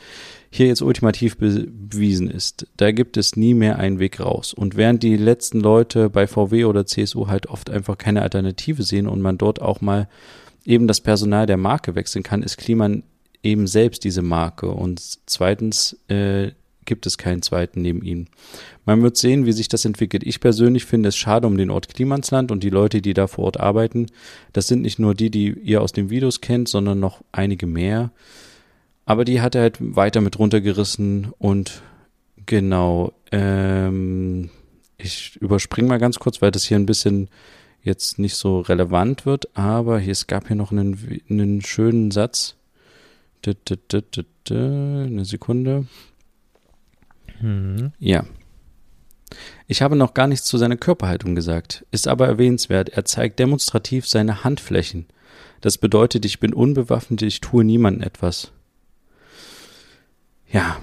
Speaker 1: hier jetzt ultimativ bewiesen ist. Da gibt es nie mehr einen Weg raus. Und während die letzten Leute bei VW oder CSU halt oft einfach keine Alternative sehen und man dort auch mal eben das Personal der Marke wechseln kann, ist Kliman eben selbst diese Marke. Und zweitens äh, gibt es keinen zweiten neben ihm. Man wird sehen, wie sich das entwickelt. Ich persönlich finde es schade um den Ort Klimansland und die Leute, die da vor Ort arbeiten. Das sind nicht nur die, die ihr aus den Videos kennt, sondern noch einige mehr. Aber die hat er halt weiter mit runtergerissen und genau, ähm, ich überspringe mal ganz kurz, weil das hier ein bisschen jetzt nicht so relevant wird, aber hier, es gab hier noch einen, einen schönen Satz. Eine Sekunde. Mhm. Ja. Ich habe noch gar nichts zu seiner Körperhaltung gesagt, ist aber erwähnenswert. Er zeigt demonstrativ seine Handflächen. Das bedeutet, ich bin unbewaffnet, ich tue niemandem etwas. Ja,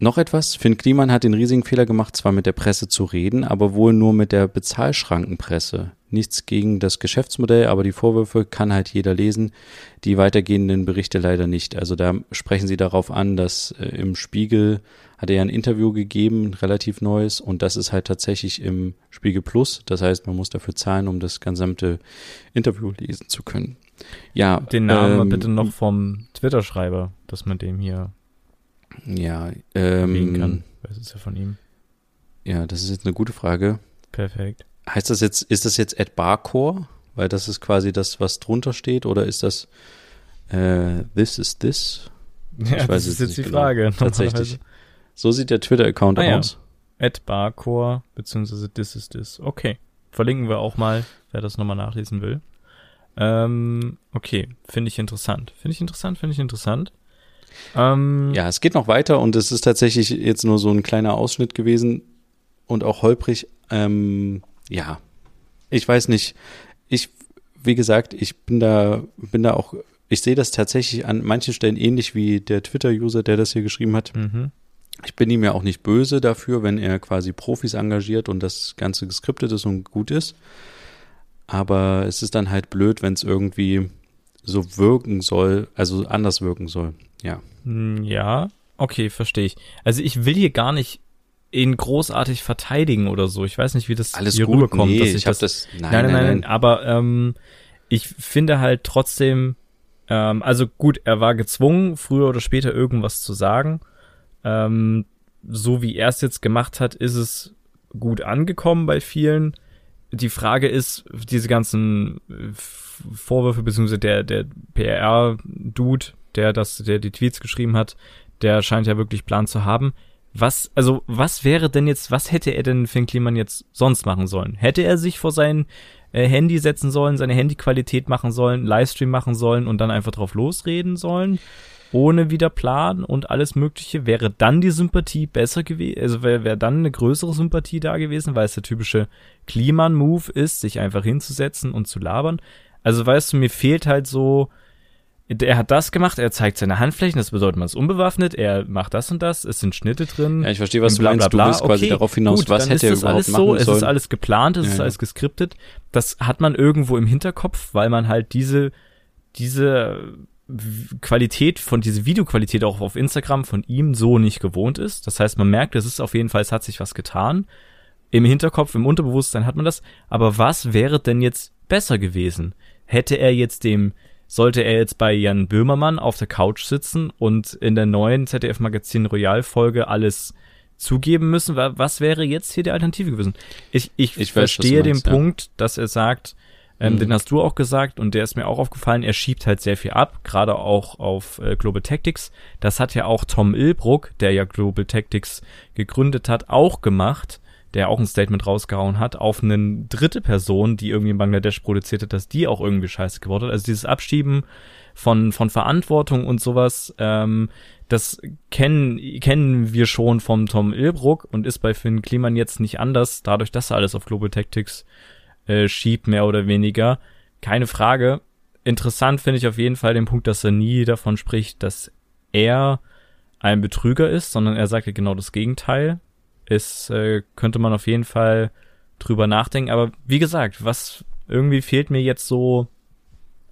Speaker 1: noch etwas. Finn Kliman hat den riesigen Fehler gemacht, zwar mit der Presse zu reden, aber wohl nur mit der Bezahlschrankenpresse. Nichts gegen das Geschäftsmodell, aber die Vorwürfe kann halt jeder lesen, die weitergehenden Berichte leider nicht. Also da sprechen sie darauf an, dass äh, im Spiegel hat er ja ein Interview gegeben, relativ neues, und das ist halt tatsächlich im Spiegel Plus. Das heißt, man muss dafür zahlen, um das gesamte Interview lesen zu können. Ja.
Speaker 2: Den Namen ähm, bitte noch vom Twitter-Schreiber, dass man dem hier
Speaker 1: ja, ähm, kann.
Speaker 2: Was ist ja von ihm?
Speaker 1: Ja, das ist jetzt eine gute Frage.
Speaker 2: Perfekt.
Speaker 1: Heißt das jetzt, ist das jetzt at Barcore? Weil das ist quasi das, was drunter steht, oder ist das äh, This is this?
Speaker 2: Ja, ich das ist jetzt die genau. Frage.
Speaker 1: Tatsächlich. So sieht der Twitter-Account ah, aus.
Speaker 2: Ja. At Barcore, beziehungsweise This is this. Okay. Verlinken wir auch mal, wer das nochmal nachlesen will. Ähm, okay, finde ich interessant. Finde ich interessant, finde ich interessant.
Speaker 1: Ähm, ja, es geht noch weiter und es ist tatsächlich jetzt nur so ein kleiner Ausschnitt gewesen und auch holprig. Ähm, ja, ich weiß nicht. Ich, wie gesagt, ich bin da, bin da auch, ich sehe das tatsächlich an manchen Stellen ähnlich wie der Twitter-User, der das hier geschrieben hat. Mhm. Ich bin ihm ja auch nicht böse dafür, wenn er quasi Profis engagiert und das Ganze geskriptet ist und gut ist. Aber es ist dann halt blöd, wenn es irgendwie so wirken soll, also anders wirken soll. Ja.
Speaker 2: Hm, ja, okay, verstehe ich. Also ich will hier gar nicht ihn großartig verteidigen oder so. Ich weiß nicht, wie das
Speaker 1: Alles
Speaker 2: hier
Speaker 1: gut,
Speaker 2: rüberkommt.
Speaker 1: Nee,
Speaker 2: dass ich,
Speaker 1: ich
Speaker 2: das,
Speaker 1: das
Speaker 2: nein, nein, nein, nein, nein, aber ähm, ich finde halt trotzdem, ähm, also gut, er war gezwungen, früher oder später irgendwas zu sagen. Ähm, so wie er es jetzt gemacht hat, ist es gut angekommen bei vielen. Die Frage ist, diese ganzen Vorwürfe, beziehungsweise der, der PR-Dude, der das, der die Tweets geschrieben hat, der scheint ja wirklich Plan zu haben. Was, also, was wäre denn jetzt, was hätte er denn Finn Kliman jetzt sonst machen sollen? Hätte er sich vor sein äh, Handy setzen sollen, seine Handyqualität machen sollen, Livestream machen sollen und dann einfach drauf losreden sollen? ohne wieder Plan und alles Mögliche, wäre dann die Sympathie besser gewesen, also wäre wär dann eine größere Sympathie da gewesen, weil es der typische Kliman-Move ist, sich einfach hinzusetzen und zu labern. Also weißt du, mir fehlt halt so, er hat das gemacht, er zeigt seine Handflächen, das bedeutet, man ist unbewaffnet, er macht das und das, es sind Schnitte drin.
Speaker 1: Ja, ich verstehe, was du
Speaker 2: bla, bla,
Speaker 1: meinst. Du
Speaker 2: bla.
Speaker 1: willst quasi
Speaker 2: Okay,
Speaker 1: darauf hinaus,
Speaker 2: gut,
Speaker 1: was hätte er überhaupt
Speaker 2: alles
Speaker 1: machen
Speaker 2: so, es
Speaker 1: sollen.
Speaker 2: ist alles geplant, es
Speaker 1: Ja,
Speaker 2: ist
Speaker 1: ja.
Speaker 2: alles geskriptet. Das hat man irgendwo im Hinterkopf, weil man halt diese, diese Qualität von, diese Videoqualität auch auf Instagram von ihm so nicht gewohnt ist. Das heißt, man merkt, es ist auf jeden Fall, es hat sich was getan. Im Hinterkopf, im Unterbewusstsein hat man das. Aber was wäre denn jetzt besser gewesen? Hätte er jetzt dem, sollte er jetzt bei Jan Böhmermann auf der Couch sitzen und in der neuen ZDF Magazin Royal Folge alles zugeben müssen? Wa- Was wäre jetzt hier die Alternative gewesen? Ich, ich,
Speaker 1: Ich weiß,
Speaker 2: verstehe
Speaker 1: meinst,
Speaker 2: den
Speaker 1: ja.
Speaker 2: Punkt, dass er sagt, ähm,
Speaker 1: Mhm.
Speaker 2: den hast du auch gesagt und der ist mir auch aufgefallen, er schiebt halt sehr viel ab, gerade auch auf äh, Global Tactics. Das hat ja auch Tom Ilbruck, der ja Global Tactics gegründet hat, auch gemacht, der auch ein Statement rausgehauen hat, auf eine dritte Person, die irgendwie in Bangladesch produziert hat, dass die auch irgendwie scheiße geworden hat. Also dieses Abschieben von, von Verantwortung und sowas, ähm, das kennen, kennen wir schon vom Tom Ilbruck und ist bei Finn Kliman jetzt nicht anders, dadurch, dass er alles auf Global Tactics äh, schiebt, mehr oder weniger. Keine Frage. Interessant finde ich auf jeden Fall den Punkt, dass er nie davon spricht, dass er ein Betrüger ist, sondern er sagt ja genau das Gegenteil. Es äh, könnte man auf jeden Fall drüber nachdenken. Aber wie gesagt, was irgendwie fehlt mir jetzt so,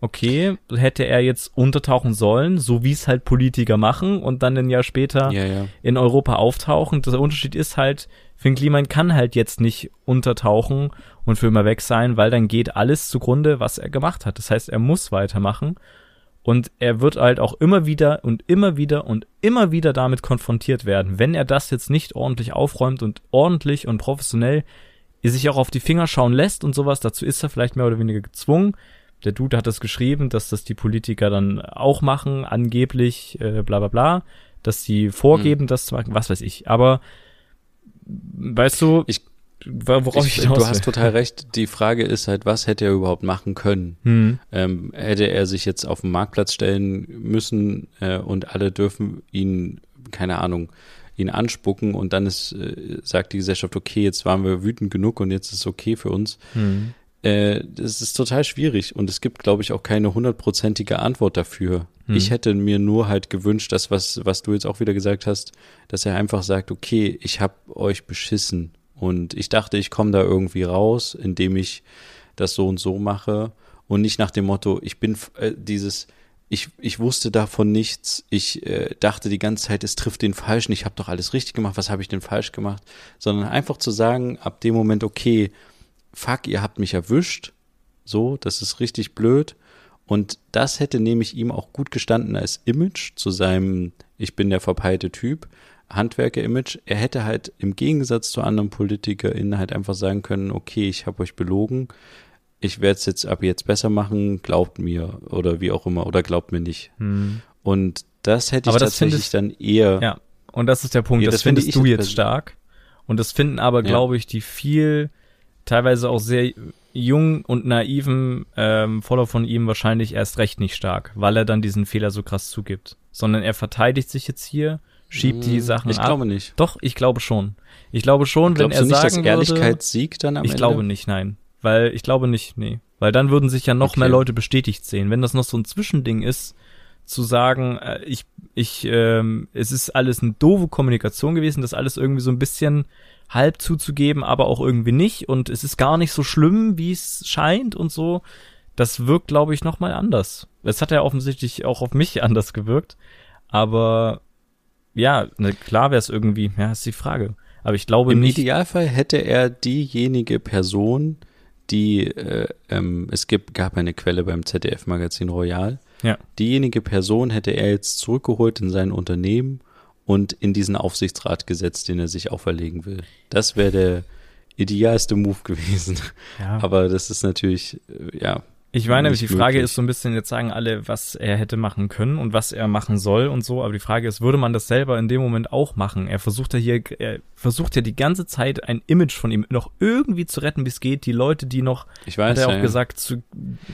Speaker 2: okay, hätte er jetzt untertauchen sollen, so wie es halt Politiker machen und dann ein Jahr später
Speaker 1: Ja, ja.
Speaker 2: in Europa auftauchen. Der Unterschied ist halt, Finn Kliman kann halt jetzt nicht untertauchen und für immer weg sein, weil dann geht alles zugrunde, was er gemacht hat. Das heißt, er muss weitermachen und er wird halt auch immer wieder und immer wieder und immer wieder damit konfrontiert werden. Wenn er das jetzt nicht ordentlich aufräumt und ordentlich und professionell sich auch auf die Finger schauen lässt und sowas, dazu ist er vielleicht mehr oder weniger gezwungen. Der Dude hat das geschrieben, dass das die Politiker dann auch machen, angeblich, äh, bla bla bla, dass sie vorgeben, das zu machen, was weiß ich. Aber weißt du,
Speaker 1: Ich-
Speaker 2: worauf ich,
Speaker 1: Ich,
Speaker 2: hinaus
Speaker 1: du hast total recht. Die Frage ist halt, was hätte er überhaupt machen können?
Speaker 2: Hm.
Speaker 1: Ähm, hätte er sich jetzt auf den Marktplatz stellen müssen äh, und alle dürfen ihn, keine Ahnung, ihn anspucken und dann ist, äh, sagt die Gesellschaft, okay, jetzt waren wir wütend genug und jetzt ist es okay für uns.
Speaker 2: Hm.
Speaker 1: Äh, das ist total schwierig und es gibt, glaube ich, auch keine hundertprozentige Antwort dafür.
Speaker 2: Hm.
Speaker 1: Ich hätte mir nur halt gewünscht, dass was, was du jetzt auch wieder gesagt hast, dass er einfach sagt, okay, ich habe euch beschissen und ich dachte, ich komme da irgendwie raus, indem ich das so und so mache. Und nicht nach dem Motto, ich bin äh, dieses, ich, ich wusste davon nichts, ich äh, dachte die ganze Zeit, es trifft den Falschen, ich habe doch alles richtig gemacht, was habe ich denn falsch gemacht, sondern einfach zu sagen, ab dem Moment, okay, fuck, ihr habt mich erwischt, so, das ist richtig blöd. Und das hätte nämlich ihm auch gut gestanden als Image zu seinem, ich bin der verpeilte Typ, Handwerker-Image. Er hätte halt im Gegensatz zu anderen PolitikerInnen halt einfach sagen können, okay, ich habe euch belogen, ich werde es jetzt ab jetzt besser machen, glaubt mir oder wie auch immer oder glaubt mir nicht.
Speaker 2: Hm.
Speaker 1: Und das hätte ich
Speaker 2: Aber das
Speaker 1: tatsächlich
Speaker 2: findest-
Speaker 1: dann eher.
Speaker 2: Ja, und das ist der Punkt.
Speaker 1: Ja,
Speaker 2: das,
Speaker 1: das finde
Speaker 2: findest
Speaker 1: ich
Speaker 2: du
Speaker 1: jetzt
Speaker 2: stark. Und das finden aber,
Speaker 1: Ja.
Speaker 2: glaube ich, die viel, teilweise auch sehr jung und naiven ähm, Follower von ihm wahrscheinlich erst recht nicht stark, weil er dann diesen Fehler so krass zugibt. Sondern er verteidigt sich jetzt hier, schiebt die
Speaker 1: Hm,
Speaker 2: Sachen
Speaker 1: Ich
Speaker 2: ab.
Speaker 1: glaube nicht.
Speaker 2: Doch, ich glaube schon. Ich glaube schon, wenn
Speaker 1: Glaubst
Speaker 2: er
Speaker 1: du nicht, dass
Speaker 2: sagen
Speaker 1: Ehrlichkeit
Speaker 2: würde,
Speaker 1: siegt dann am
Speaker 2: ich
Speaker 1: Ende?
Speaker 2: glaube nicht, nein. Weil ich glaube nicht, nee. Weil dann würden sich ja noch
Speaker 1: Okay.
Speaker 2: mehr Leute bestätigt sehen. Wenn das noch so ein Zwischending ist, zu sagen, äh, ich, ich, ähm, es ist alles eine doofe Kommunikation gewesen, das alles irgendwie so ein bisschen halb zuzugeben, aber auch irgendwie nicht und es ist gar nicht so schlimm, wie es scheint und so. Das wirkt, glaube ich, noch mal anders. Es hat ja offensichtlich auch auf mich anders gewirkt, aber ja, ne, klar wäre es irgendwie, ja, ist die Frage. Aber ich glaube
Speaker 1: Im
Speaker 2: nicht.
Speaker 1: Idealfall hätte er diejenige Person, die äh, ähm, es gibt, gab eine Quelle beim ZDF-Magazin Royal.
Speaker 2: Ja.
Speaker 1: Diejenige Person hätte er jetzt zurückgeholt in sein Unternehmen und in diesen Aufsichtsrat gesetzt, den er sich auferlegen will. Das wäre der idealste Move gewesen.
Speaker 2: Ja.
Speaker 1: Aber das ist natürlich, äh, ja.
Speaker 2: Ich meine, die Frage
Speaker 1: möglich.
Speaker 2: ist so ein bisschen, jetzt sagen alle, was er hätte machen können und was er machen soll und so, aber die Frage ist, würde man das selber in dem Moment auch machen? Er versucht ja hier, er versucht ja die ganze Zeit ein Image von ihm noch irgendwie zu retten, wie es geht. Die Leute, die noch,
Speaker 1: Ich
Speaker 2: hat
Speaker 1: weiß
Speaker 2: er auch
Speaker 1: ja, ja.
Speaker 2: gesagt, zu,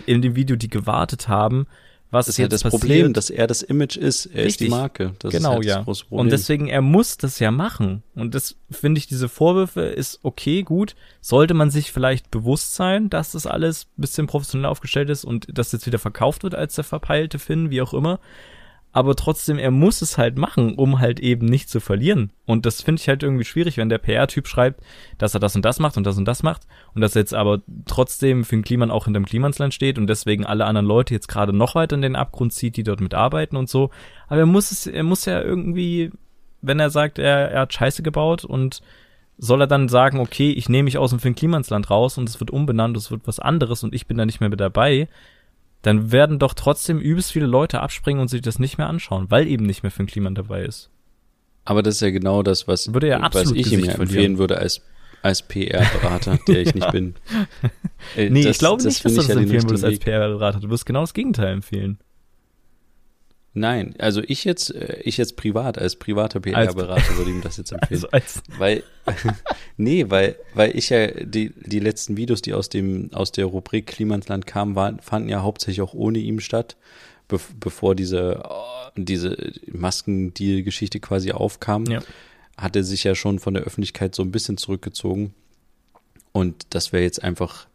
Speaker 2: in dem Video, die gewartet haben, was
Speaker 1: Das ist ja das
Speaker 2: passiert.
Speaker 1: Problem, dass er das Image ist. Er ist die
Speaker 2: Richtig.
Speaker 1: Marke. Das
Speaker 2: genau,
Speaker 1: ist halt
Speaker 2: ja.
Speaker 1: das große Problem.
Speaker 2: Und deswegen, er muss das ja machen. Und das finde ich, diese Vorwürfe ist okay, gut. Sollte man sich vielleicht bewusst sein, dass das alles ein bisschen professionell aufgestellt ist und das jetzt wieder verkauft wird als der verpeilte Finn, wie auch immer. Aber trotzdem, er muss es halt machen, um halt eben nicht zu verlieren. Und das finde ich halt irgendwie schwierig, wenn der PR-Typ schreibt, dass er das und das macht und das und das macht und dass jetzt aber trotzdem für den Kliman auch hinterm Klimansland steht und deswegen alle anderen Leute jetzt gerade noch weiter in den Abgrund zieht, die dort mitarbeiten und so. Aber er muss es, er muss ja irgendwie, wenn er sagt, er, er hat Scheiße gebaut und soll er dann sagen, okay, ich nehme mich aus dem Finn Klimansland raus und es wird umbenannt, es wird was anderes und ich bin da nicht mehr mit dabei, dann werden doch trotzdem übelst viele Leute abspringen und sich das nicht mehr anschauen, weil eben nicht mehr Finn Kliman dabei ist.
Speaker 1: Aber das ist ja genau das, was,
Speaker 2: Würde er
Speaker 1: was
Speaker 2: absolut
Speaker 1: ich ihm
Speaker 2: Gesicht
Speaker 1: ja empfehlen würde als, als PR-Berater, der ich nicht bin. Äh,
Speaker 2: Nee,
Speaker 1: das-
Speaker 2: ich glaube nicht, dass du das
Speaker 1: ja
Speaker 2: empfehlen würdest als. PR-Berater. Du wirst genau das Gegenteil empfehlen.
Speaker 1: Nein, also ich jetzt, äh, ich jetzt privat, als privater PR-Berater würde ihm das jetzt empfehlen.
Speaker 2: Also als,
Speaker 1: Weil, nee, weil, weil ich ja die, die letzten Videos, die aus dem, aus der Rubrik Klimansland kamen, waren, fanden ja hauptsächlich auch ohne ihm statt, bev bevor diese, oh, diese Maskendeal-Geschichte quasi aufkam,
Speaker 2: Ja.
Speaker 1: hat er sich ja schon von der Öffentlichkeit so ein bisschen zurückgezogen. Und das wäre jetzt einfach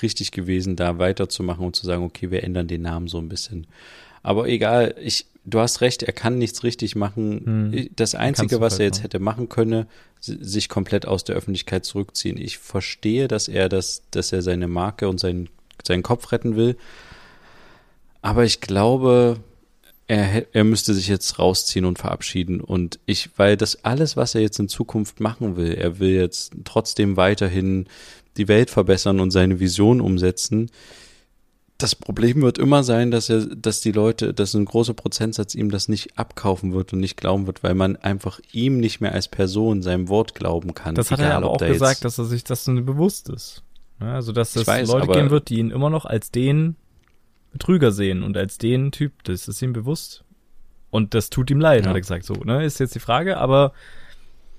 Speaker 1: richtig gewesen, da weiterzumachen und zu sagen, okay, wir ändern den Namen so ein bisschen. Aber egal, ich, du hast recht, er kann nichts richtig machen.
Speaker 2: Hm.
Speaker 1: Das Einzige, was
Speaker 2: halt
Speaker 1: er jetzt hätte machen können, si- sich komplett aus der Öffentlichkeit zurückziehen. Ich verstehe, dass er das, dass er seine Marke und seinen, seinen Kopf retten will. Aber ich glaube, er, er müsste sich jetzt rausziehen und verabschieden. Und ich, weil das alles, was er jetzt in Zukunft machen will, er will jetzt trotzdem weiterhin die Welt verbessern und seine Vision umsetzen. Das Problem wird immer sein, dass er, dass die Leute, dass ein großer Prozentsatz ihm das nicht abkaufen wird und nicht glauben wird, weil man einfach ihm nicht mehr als Person seinem Wort glauben kann.
Speaker 2: das hat er
Speaker 1: Egal,
Speaker 2: aber
Speaker 1: ob
Speaker 2: auch gesagt, dass er sich das so bewusst ist. Ja, also, dass es
Speaker 1: weiß,
Speaker 2: Leute
Speaker 1: aber-
Speaker 2: geben wird, die ihn immer noch als den Betrüger sehen und als den Typ. Das ist ihm bewusst. Und das tut ihm leid,
Speaker 1: Ja.
Speaker 2: hat er gesagt. So, ne, ist jetzt die Frage, aber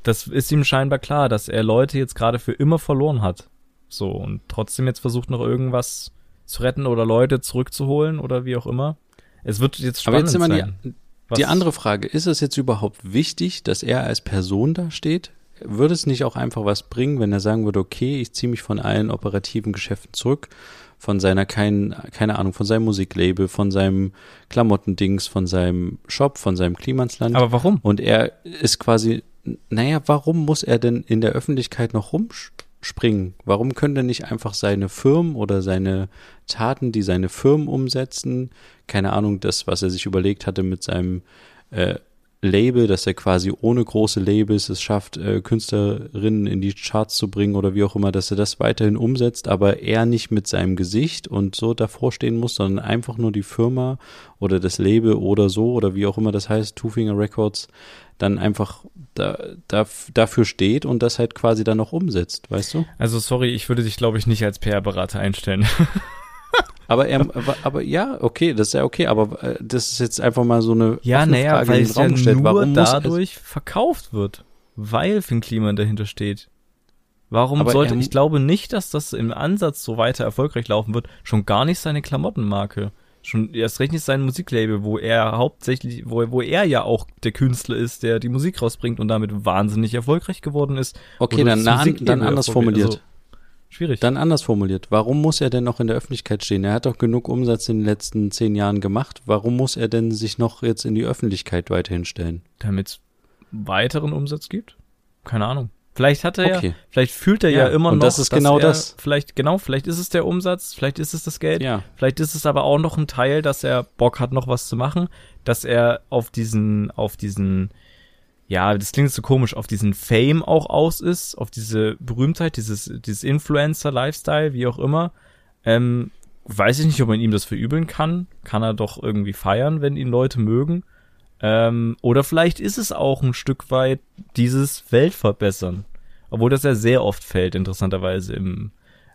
Speaker 2: das ist ihm scheinbar klar, dass er Leute jetzt gerade für immer verloren hat. So, und trotzdem jetzt versucht noch irgendwas zu retten oder Leute zurückzuholen oder wie auch immer. Es wird jetzt
Speaker 1: aber
Speaker 2: spannend
Speaker 1: jetzt immer die,
Speaker 2: sein. was-
Speaker 1: Die andere Frage, ist es jetzt überhaupt wichtig, dass er als Person da steht? Würde es nicht auch einfach was bringen, wenn er sagen würde, okay, ich ziehe mich von allen operativen Geschäften zurück, von seiner, kein, keine Ahnung, von seinem Musiklabel, von seinem Klamottendings, von seinem Shop, von seinem Klimansland.
Speaker 2: aber warum?
Speaker 1: Und er ist quasi, naja, warum muss er denn in der Öffentlichkeit noch rumspringen? Warum können denn nicht einfach seine Firmen oder seine Taten, die seine Firmen umsetzen, keine Ahnung, das, was er sich überlegt hatte mit seinem äh, Label, dass er quasi ohne große Labels es schafft, äh, Künstlerinnen in die Charts zu bringen oder wie auch immer, dass er das weiterhin umsetzt, aber er nicht mit seinem Gesicht und so davor stehen muss, sondern einfach nur die Firma oder das Label oder so oder wie auch immer das heißt, Two Finger Records, dann einfach da, da, dafür steht und das halt quasi dann noch umsetzt, weißt du?
Speaker 2: Also sorry, ich würde dich, glaube ich, nicht als PR-Berater einstellen.
Speaker 1: Aber er, aber, aber ja, okay, das ist ja okay, aber äh, das ist jetzt einfach mal so eine
Speaker 2: Ja, naja,
Speaker 1: Frage
Speaker 2: weil
Speaker 1: den
Speaker 2: es ja
Speaker 1: gestellt.
Speaker 2: nur
Speaker 1: Warum
Speaker 2: dadurch verkauft wird, weil Finn Kliman dahinter steht. Warum
Speaker 1: Aber
Speaker 2: sollte, ich glaube nicht, dass das im Ansatz so weiter erfolgreich laufen wird, schon gar nicht seine Klamottenmarke. Schon erst recht nicht sein Musiklabel, wo er hauptsächlich, wo, wo er ja auch der Künstler ist, der die Musik rausbringt und damit wahnsinnig erfolgreich geworden ist.
Speaker 1: Okay, dann, na, dann anders formuliert.
Speaker 2: also, schwierig.
Speaker 1: Dann anders formuliert. Warum muss er denn noch in der Öffentlichkeit stehen? Er hat doch genug Umsatz in den letzten zehn Jahren gemacht. Warum muss er denn sich noch jetzt in die Öffentlichkeit weiterhin stellen?
Speaker 2: damit es weiteren Umsatz gibt? Keine Ahnung. Vielleicht hat er ja,
Speaker 1: Okay.
Speaker 2: vielleicht fühlt er ja,
Speaker 1: Ja,
Speaker 2: immer
Speaker 1: und
Speaker 2: noch,
Speaker 1: das ist genau das.
Speaker 2: Vielleicht, genau, vielleicht ist es der Umsatz, vielleicht ist es das Geld,
Speaker 1: Ja.
Speaker 2: vielleicht ist es aber auch noch ein Teil, dass er Bock hat, noch was zu machen, dass er auf diesen, auf diesen, ja, das klingt so komisch, auf diesen Fame auch aus ist, auf diese Berühmtheit, dieses, dieses Influencer-Lifestyle, wie auch immer. Ähm, weiß ich nicht, ob man ihm das verübeln kann. Kann er doch irgendwie feiern, wenn ihn Leute mögen. Ähm, oder vielleicht ist es auch ein Stück weit dieses Weltverbessern. Obwohl das ja sehr oft fällt, interessanterweise im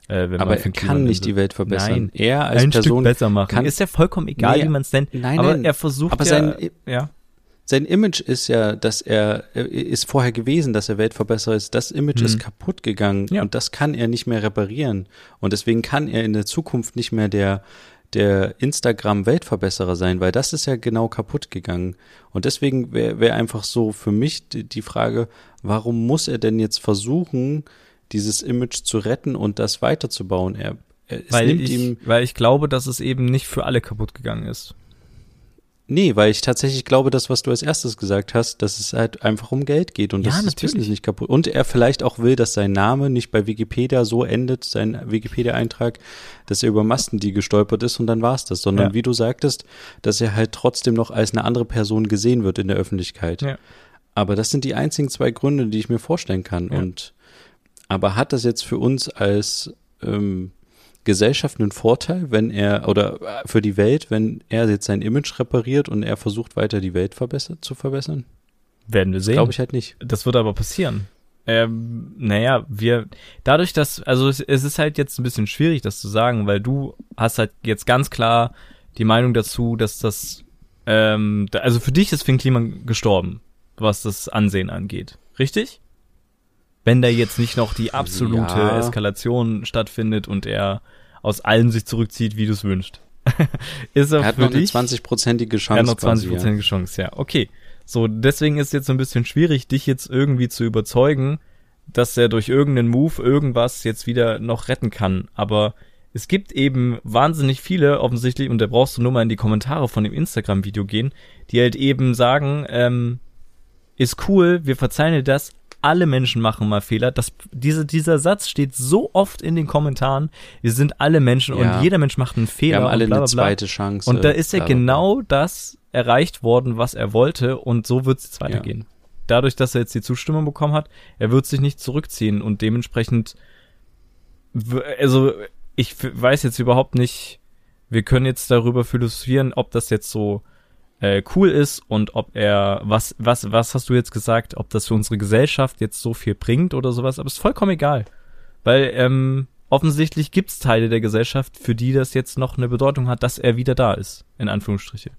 Speaker 2: äh, wenn
Speaker 1: Aber
Speaker 2: man
Speaker 1: er kann nicht die Welt verbessern.
Speaker 2: Nein,
Speaker 1: er als
Speaker 2: ein
Speaker 1: Person
Speaker 2: Stück besser machen.
Speaker 1: kann-
Speaker 2: ist ja vollkommen egal,
Speaker 1: Nee,
Speaker 2: wie man es nennt.
Speaker 1: nein,
Speaker 2: aber
Speaker 1: nein.
Speaker 2: er versucht
Speaker 1: Aber
Speaker 2: ja,
Speaker 1: sein-
Speaker 2: ja,
Speaker 1: Sein Image ist ja, dass er ist vorher gewesen, dass er Weltverbesserer ist. Das Image
Speaker 2: Mhm.
Speaker 1: ist kaputt gegangen
Speaker 2: Ja.
Speaker 1: und das kann er nicht mehr reparieren. Und deswegen kann er in der Zukunft nicht mehr der der Instagram-Weltverbesserer sein, weil das ist ja genau kaputt gegangen. Und deswegen wäre wär einfach so für mich die, die Frage, warum muss er denn jetzt versuchen, dieses Image zu retten und das weiterzubauen? Er,
Speaker 2: er weil, ich, weil ich glaube, dass es eben nicht für alle kaputt gegangen ist.
Speaker 1: Nee, weil ich tatsächlich glaube, das, was du als erstes gesagt hast, dass es halt einfach um Geld geht und ja, dass das Business nicht kaputt. Und er vielleicht auch will, dass sein Name nicht bei Wikipedia so endet, sein Wikipedia-Eintrag, dass er über Masten die gestolpert ist und dann war's das, sondern ja. wie du sagtest, dass er halt trotzdem noch als eine andere Person gesehen wird in der Öffentlichkeit. Ja. Aber das sind die einzigen zwei Gründe, die ich mir vorstellen kann. Und aber hat das jetzt für uns als ähm, Gesellschaft einen Vorteil, wenn er oder äh, für die Welt, wenn er jetzt sein Image repariert und er versucht weiter die Welt verbessert, zu verbessern?
Speaker 2: Werden wir sehen.
Speaker 1: Glaube ich halt nicht.
Speaker 2: Das wird aber passieren. Ähm, naja, wir, dadurch, dass, also es, es ist halt jetzt ein bisschen schwierig, das zu sagen, weil du hast halt jetzt ganz klar die Meinung dazu, dass das, ähm, also für dich ist Finn Kliman gestorben, was das Ansehen angeht. Richtig? Wenn da jetzt nicht noch die absolute ja. Eskalation stattfindet und er aus allem sich zurückzieht, wie du es wünschst.
Speaker 1: ist er, er hat noch dich, eine 20-prozentige Chance. Er
Speaker 2: hat noch 20-prozentige ja. Chance, ja. Okay. So, deswegen ist es jetzt so ein bisschen schwierig, dich jetzt irgendwie zu überzeugen, dass er durch irgendeinen Move irgendwas jetzt wieder noch retten kann. Aber es gibt eben wahnsinnig viele offensichtlich, und da brauchst du nur mal in die Kommentare von dem Instagram-Video gehen, die halt eben sagen, ähm, ist cool, wir verzeihen dir das, alle Menschen machen mal Fehler. Das, diese, dieser Satz steht so oft in den Kommentaren. Wir sind alle Menschen ja. und jeder Mensch macht einen Fehler.
Speaker 1: Wir haben alle
Speaker 2: bla,
Speaker 1: bla, bla. eine zweite Chance.
Speaker 2: Und da ist ja genau das erreicht worden, was er wollte und so wird es jetzt weitergehen. Ja. Dadurch, dass er jetzt die Zustimmung bekommen hat, er wird sich nicht zurückziehen und dementsprechend, also ich weiß jetzt überhaupt nicht, wir können jetzt darüber philosophieren, ob das jetzt so äh, cool ist und ob er, was, was, was hast du jetzt gesagt, ob das für unsere Gesellschaft jetzt so viel bringt oder sowas, aber ist vollkommen egal. Weil, ähm, offensichtlich gibt's Teile der Gesellschaft, für die das jetzt noch eine Bedeutung hat, dass er wieder da ist, in Anführungsstriche.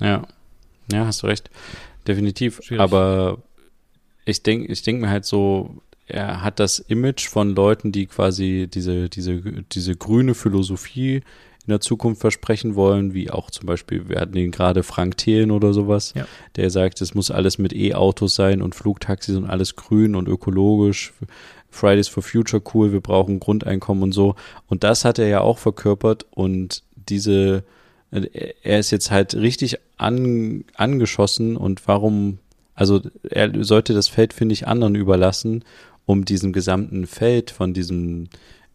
Speaker 1: Ja. Ja, hast du recht. Definitiv. Schwierig. Aber ich denke, ich denke mir halt so, er hat das Image von Leuten, die quasi diese, diese, diese grüne Philosophie in der Zukunft versprechen wollen, wie auch zum Beispiel, wir hatten ihn gerade Frank Thelen oder sowas, ja. der sagt, es muss alles mit E-Autos sein und Flugtaxis und alles grün und ökologisch. Fridays for Future cool, wir brauchen Grundeinkommen und so. Und das hat er ja auch verkörpert und diese, er ist jetzt halt richtig an, angeschossen und warum, also er sollte das Feld, finde ich, anderen überlassen, um diesem gesamten Feld von diesem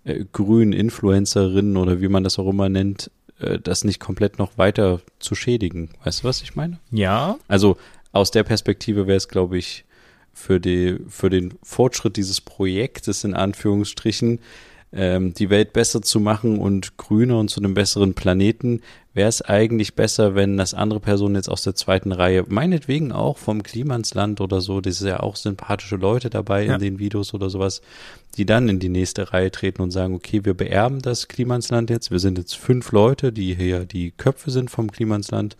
Speaker 1: äh, grünen Influencerinnen oder wie man das auch immer nennt, äh, das nicht komplett noch weiter zu schädigen. Weißt du, was ich meine?
Speaker 2: Ja.
Speaker 1: Also aus der Perspektive wäre es, glaube ich, für, die, für den Fortschritt dieses Projektes in Anführungsstrichen ähm, die Welt besser zu machen und grüner und zu einem besseren Planeten, wäre es eigentlich besser, wenn das andere Personen jetzt aus der zweiten Reihe, meinetwegen auch vom Klimansland oder so, das ist ja auch sympathische Leute dabei ja. in den Videos oder sowas, die dann in die nächste Reihe treten und sagen, okay, wir beerben das Klimansland jetzt, wir sind jetzt fünf Leute, die hier die Köpfe sind vom Klimansland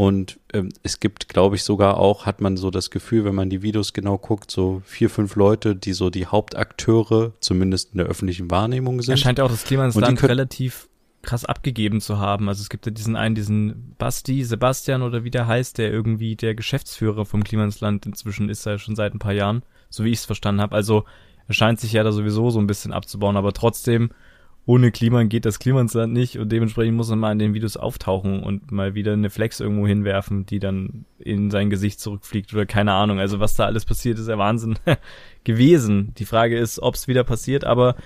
Speaker 1: und ähm, es gibt, glaube ich, sogar auch, hat man so das Gefühl, wenn man die Videos genau guckt, so vier, fünf Leute, die so die Hauptakteure, zumindest in der öffentlichen Wahrnehmung sind.
Speaker 2: Er scheint ja auch das Klima ins Land relativ krass abgegeben zu haben. Also es gibt ja diesen einen, diesen Basti, Sebastian oder wie der heißt, der irgendwie der Geschäftsführer vom Klima ins Land inzwischen ist er schon seit ein paar Jahren, so wie ich es verstanden habe. Also er scheint sich ja da sowieso so ein bisschen abzubauen, aber trotzdem ohne Klima geht das Klimansland nicht und dementsprechend muss er mal in den Videos auftauchen und mal wieder eine Flex irgendwo hinwerfen, die dann in sein Gesicht zurückfliegt oder keine Ahnung. Also was da alles passiert, ist ja Wahnsinn gewesen. Die Frage ist, ob es wieder passiert, aber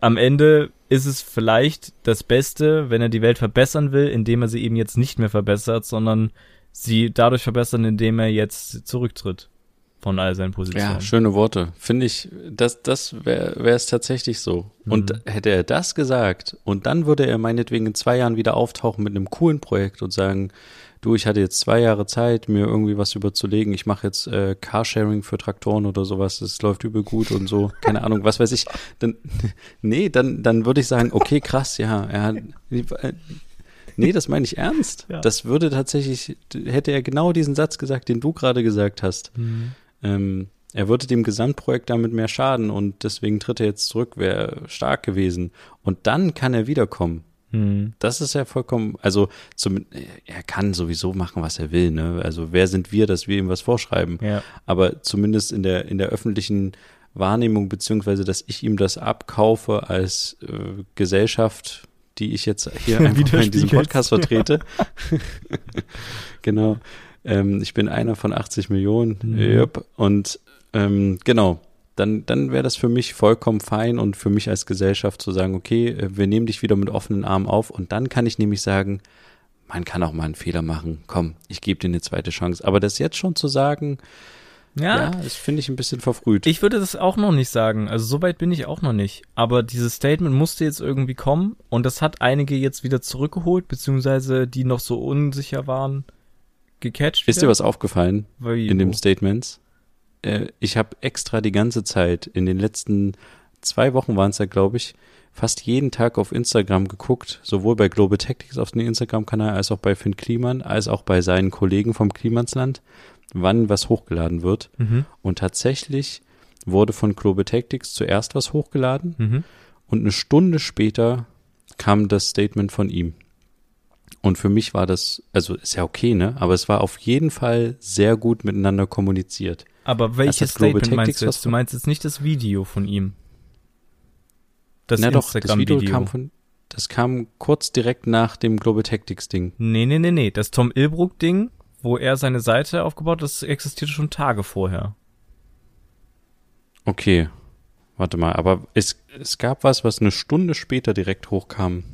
Speaker 2: am Ende ist es vielleicht das Beste, wenn er die Welt verbessern will, indem er sie eben jetzt nicht mehr verbessert, sondern sie dadurch verbessern, indem er jetzt zurücktritt von all seinen Positionen.
Speaker 1: Ja, schöne Worte. Finde ich, das, das wäre es tatsächlich so. Mhm. Und hätte er das gesagt und dann würde er meinetwegen in zwei Jahren wieder auftauchen mit einem coolen Projekt und sagen, du, ich hatte jetzt zwei Jahre Zeit, mir irgendwie was überzulegen. Ich mache jetzt äh, Carsharing für Traktoren oder sowas. Das läuft übel gut und so. Keine Ahnung, was weiß ich. Dann, nee, dann, dann würde ich sagen, okay, krass, ja, er hat, äh, Nee, das meine ich ernst. Ja. Das würde tatsächlich, hätte er genau diesen Satz gesagt, den du gerade gesagt hast. Mhm ähm, er würde dem Gesamtprojekt damit mehr schaden und deswegen tritt er jetzt zurück, wäre stark gewesen. Und dann kann er wiederkommen.
Speaker 2: Hm.
Speaker 1: Das ist ja vollkommen, also zum, er kann sowieso machen, was er will, ne? Also wer sind wir, dass wir ihm was vorschreiben?
Speaker 2: Ja.
Speaker 1: Aber zumindest in der, in der öffentlichen Wahrnehmung, beziehungsweise, dass ich ihm das abkaufe als äh, Gesellschaft, die ich jetzt hier in diesem. Podcast vertrete. genau. Ähm, ich bin einer von 80 Millionen.
Speaker 2: Mhm.
Speaker 1: Yep. Und ähm, genau, dann, dann wäre das für mich vollkommen fein und für mich als Gesellschaft zu sagen, okay, äh, wir nehmen dich wieder mit offenen Armen auf und dann kann ich nämlich sagen, man kann auch mal einen Fehler machen. Komm, ich gebe dir eine zweite Chance. Aber das jetzt schon zu sagen, ja,
Speaker 2: Ja,
Speaker 1: das finde ich ein bisschen verfrüht.
Speaker 2: ich würde das auch noch nicht sagen. Also so weit bin ich auch noch nicht. Aber dieses Statement musste jetzt irgendwie kommen und das hat einige jetzt wieder zurückgeholt, beziehungsweise die noch so unsicher waren, gecatcht.
Speaker 1: Ist dir was aufgefallen
Speaker 2: Wie,
Speaker 1: in dem Statements? Äh, ich habe extra die ganze Zeit, in den letzten zwei Wochen waren es ja, glaube ich, fast jeden Tag auf Instagram geguckt, sowohl bei Global Tactics auf dem Instagram-Kanal, als auch bei Finn Kliman, als auch bei seinen Kollegen vom Klimansland, wann was hochgeladen wird.
Speaker 2: Mhm.
Speaker 1: Und tatsächlich wurde von Global Tactics zuerst was hochgeladen
Speaker 2: Mhm.
Speaker 1: und eine Stunde später kam das Statement von ihm. Und für mich war das, also ist ja okay, ne? Aber es war auf jeden Fall sehr gut miteinander kommuniziert.
Speaker 2: Aber welches Statement meinst
Speaker 1: Tactics
Speaker 2: du
Speaker 1: was
Speaker 2: jetzt? Du meinst jetzt nicht das Video von ihm? Das
Speaker 1: Na doch, das
Speaker 2: Instagram-Video.
Speaker 1: Video kam von, das kam kurz direkt nach dem Global Tactics Ding.
Speaker 2: Nee, nee, nee, nee. Das Tom Ilbruck-Ding, wo er seine Seite aufgebaut hat, das existierte schon Tage vorher.
Speaker 1: Okay. Warte mal, aber es, es gab was, was eine Stunde später direkt hochkam.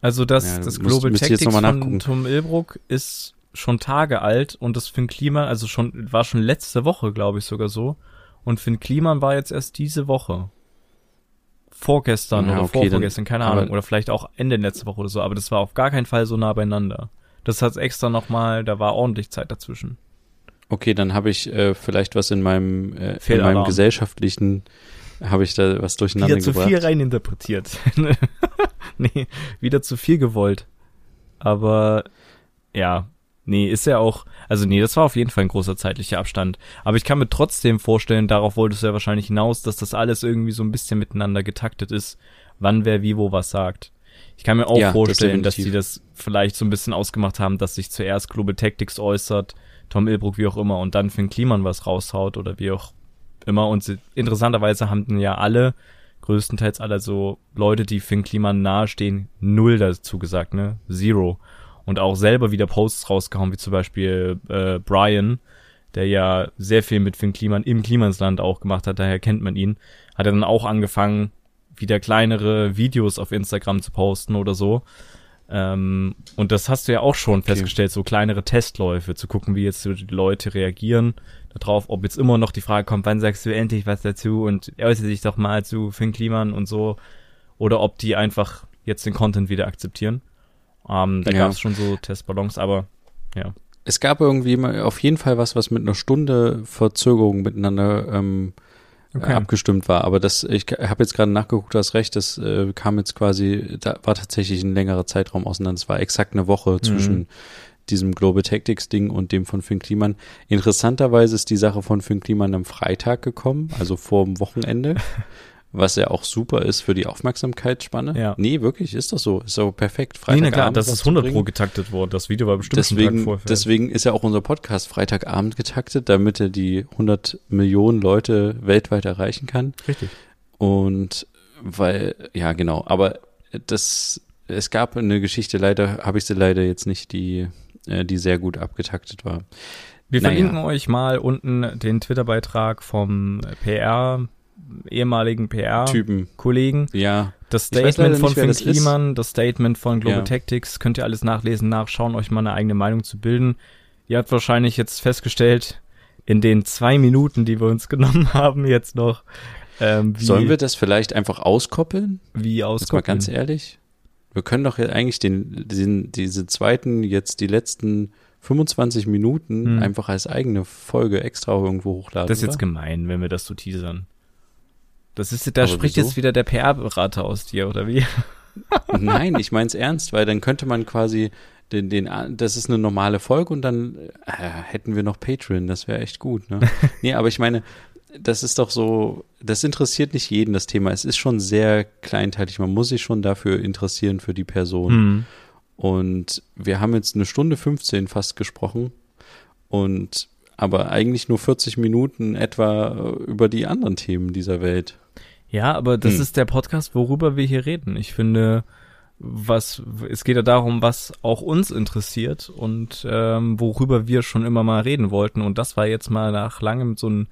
Speaker 2: Also das,
Speaker 1: Ja,
Speaker 2: das Global
Speaker 1: müsst
Speaker 2: Tactics von. Tom Ilbruck ist schon Tage alt und das Finn Kliman, also schon, war schon letzte Woche, glaube ich, sogar so. Und Finn Kliman war jetzt erst diese Woche. Vorgestern
Speaker 1: Ja,
Speaker 2: oder
Speaker 1: okay,
Speaker 2: vorvorgestern, keine Ahnung. Oder vielleicht auch Ende letzte Woche oder so, aber das war auf gar keinen Fall so nah beieinander. Das hat extra nochmal, da war ordentlich Zeit dazwischen.
Speaker 1: Okay, dann habe ich äh, vielleicht was in meinem, äh, in meinem gesellschaftlichen, habe ich da was durcheinander
Speaker 2: Wieder zu
Speaker 1: gebracht.
Speaker 2: viel reininterpretiert. nee, wieder zu viel gewollt. Aber ja, nee, ist ja auch, also nee, das war auf jeden Fall ein großer zeitlicher Abstand. Aber ich kann mir trotzdem vorstellen, darauf wolltest du ja wahrscheinlich hinaus, dass das alles irgendwie so ein bisschen miteinander getaktet ist, wann wer wie wo was sagt. Ich kann mir auch
Speaker 1: Ja, das
Speaker 2: vorstellen, dass
Speaker 1: definitiv.
Speaker 2: die das vielleicht so ein bisschen ausgemacht haben, dass sich zuerst Global Tactics äußert, Tom Ilbruck, wie auch immer, und dann Finn Kliman was raushaut oder wie auch immer. Und interessanterweise haben ja alle, größtenteils alle so Leute, die Finn Kliman nahestehen, null dazu gesagt, ne? Zero. Und auch selber wieder Posts rausgehauen, wie zum Beispiel äh, Brian, der ja sehr viel mit Finn Kliman im Klimansland auch gemacht hat, daher kennt man ihn, hat er dann auch angefangen, wieder kleinere Videos auf Instagram zu posten oder so. Ähm, und das hast du ja auch schon festgestellt, so kleinere Testläufe, zu gucken, wie jetzt die Leute reagieren darauf, ob jetzt immer noch die Frage kommt, wann sagst du endlich was dazu und äußere dich doch mal zu Finn Kliman und so, oder ob die einfach jetzt den Content wieder akzeptieren. Ähm, da
Speaker 1: Ja.
Speaker 2: gab es schon so Testballons, aber ja.
Speaker 1: Es gab irgendwie mal auf jeden Fall was, was mit einer Stunde Verzögerung miteinander ähm,
Speaker 2: Okay.
Speaker 1: abgestimmt war. Aber das, ich habe jetzt gerade nachgeguckt, du hast recht, das äh, kam jetzt quasi, da war tatsächlich ein längerer Zeitraum auseinander. Es war exakt eine Woche zwischen diesem Global Tactics Ding und dem von Finn Kliman. Interessanterweise ist die Sache von Finn Kliman am Freitag gekommen, also vor dem Wochenende. Was ja auch super ist für die Aufmerksamkeitsspanne.
Speaker 2: Ja.
Speaker 1: Nee, wirklich, ist das so. Ist so perfekt.
Speaker 2: Nee, na klar,
Speaker 1: Freitagabend
Speaker 2: das ist
Speaker 1: zu
Speaker 2: 100
Speaker 1: bringen.
Speaker 2: pro getaktet worden. Das Video war bestimmt einen Tag
Speaker 1: Deswegen,
Speaker 2: vorher.
Speaker 1: deswegen ist ja auch unser Podcast Freitagabend getaktet, damit er die 100 Millionen Leute weltweit erreichen kann.
Speaker 2: Richtig.
Speaker 1: Und weil, ja genau, aber das, es gab eine Geschichte, leider habe ich sie leider jetzt nicht, die, die sehr gut abgetaktet war.
Speaker 2: Wir
Speaker 1: Naja.
Speaker 2: verlinken euch mal unten den Twitter-Beitrag vom PR, ehemaligen PR-Kollegen.
Speaker 1: Typen, ja,
Speaker 2: Das Statement von
Speaker 1: nicht,
Speaker 2: Finn
Speaker 1: das.
Speaker 2: Kliman, das Statement von Global
Speaker 1: Ja.
Speaker 2: Tactics, könnt ihr alles nachlesen, nachschauen, euch mal eine eigene Meinung zu bilden. Ihr habt wahrscheinlich jetzt festgestellt, in den zwei Minuten, die wir uns genommen haben, jetzt noch, ähm, wie,
Speaker 1: sollen wir das vielleicht einfach auskoppeln?
Speaker 2: wie
Speaker 1: Jetzt mal
Speaker 2: auskoppeln.
Speaker 1: ganz ehrlich. Wir können doch jetzt eigentlich den, den, diese zweiten, jetzt die letzten 25 Minuten
Speaker 2: Hm.
Speaker 1: einfach als eigene Folge extra irgendwo hochladen.
Speaker 2: Das ist jetzt
Speaker 1: oder?
Speaker 2: gemein, wenn wir das so teasern. Das ist, da
Speaker 1: Aber
Speaker 2: spricht
Speaker 1: wieso?
Speaker 2: jetzt wieder der PR-Berater aus dir, oder wie?
Speaker 1: Nein, ich mein's ernst, weil dann könnte man quasi den, den, das ist eine normale Folge und dann äh, hätten wir noch Patreon, das wäre echt gut, ne? nee, aber ich meine, das ist doch so, das interessiert nicht jeden, das Thema. Es ist schon sehr kleinteilig. Man muss sich schon dafür interessieren, für die Person.
Speaker 2: Hm.
Speaker 1: Und wir haben jetzt eine Stunde 15 fast gesprochen und aber eigentlich nur 40 Minuten etwa über die anderen Themen dieser Welt.
Speaker 2: Ja, aber das
Speaker 1: Hm.
Speaker 2: ist der Podcast, worüber wir hier reden. Ich finde, was es geht ja darum, was auch uns interessiert und ähm, worüber wir schon immer mal reden wollten. Und das war jetzt mal nach langem so ein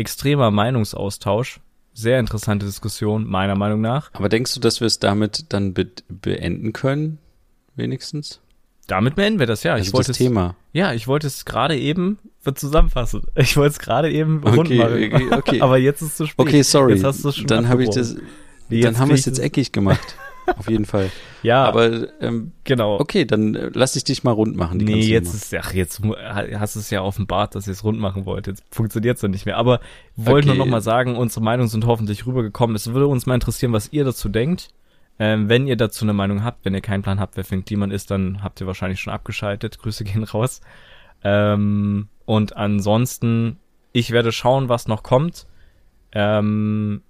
Speaker 2: extremer Meinungsaustausch. Sehr interessante Diskussion, meiner Meinung nach.
Speaker 1: Aber denkst du, dass wir es damit dann be beenden können? Wenigstens?
Speaker 2: Damit beenden wir das, ja.
Speaker 1: Also
Speaker 2: ich wollte
Speaker 1: das
Speaker 2: es,
Speaker 1: Thema.
Speaker 2: ja, ich wollte es gerade eben zusammenfassen. Ich wollte es gerade eben
Speaker 1: Okay,
Speaker 2: machen.
Speaker 1: okay, okay.
Speaker 2: Aber jetzt ist es zu spät.
Speaker 1: Okay, sorry.
Speaker 2: Jetzt hast du schon
Speaker 1: dann habe ich das,
Speaker 2: Nee,
Speaker 1: dann
Speaker 2: jetzt
Speaker 1: haben wir es jetzt eckig gemacht. Auf jeden Fall.
Speaker 2: Ja,
Speaker 1: Aber ähm,
Speaker 2: genau.
Speaker 1: okay, dann äh, lass ich dich mal rund machen. Die
Speaker 2: Nee, jetzt ist, ach, jetzt hast du es ja offenbart, dass ihr es rund machen wollt. Jetzt funktioniert es ja nicht mehr. Aber wollte nur
Speaker 1: Okay.
Speaker 2: noch mal sagen, unsere Meinungen sind hoffentlich rübergekommen. Es würde uns mal interessieren, was ihr dazu denkt. Ähm, wenn ihr dazu eine Meinung habt, wenn ihr keinen Plan habt, wer Finn Kliman ist, dann habt ihr wahrscheinlich schon abgeschaltet. Grüße gehen raus. Ähm, und ansonsten, ich werde schauen, was noch kommt. Ähm,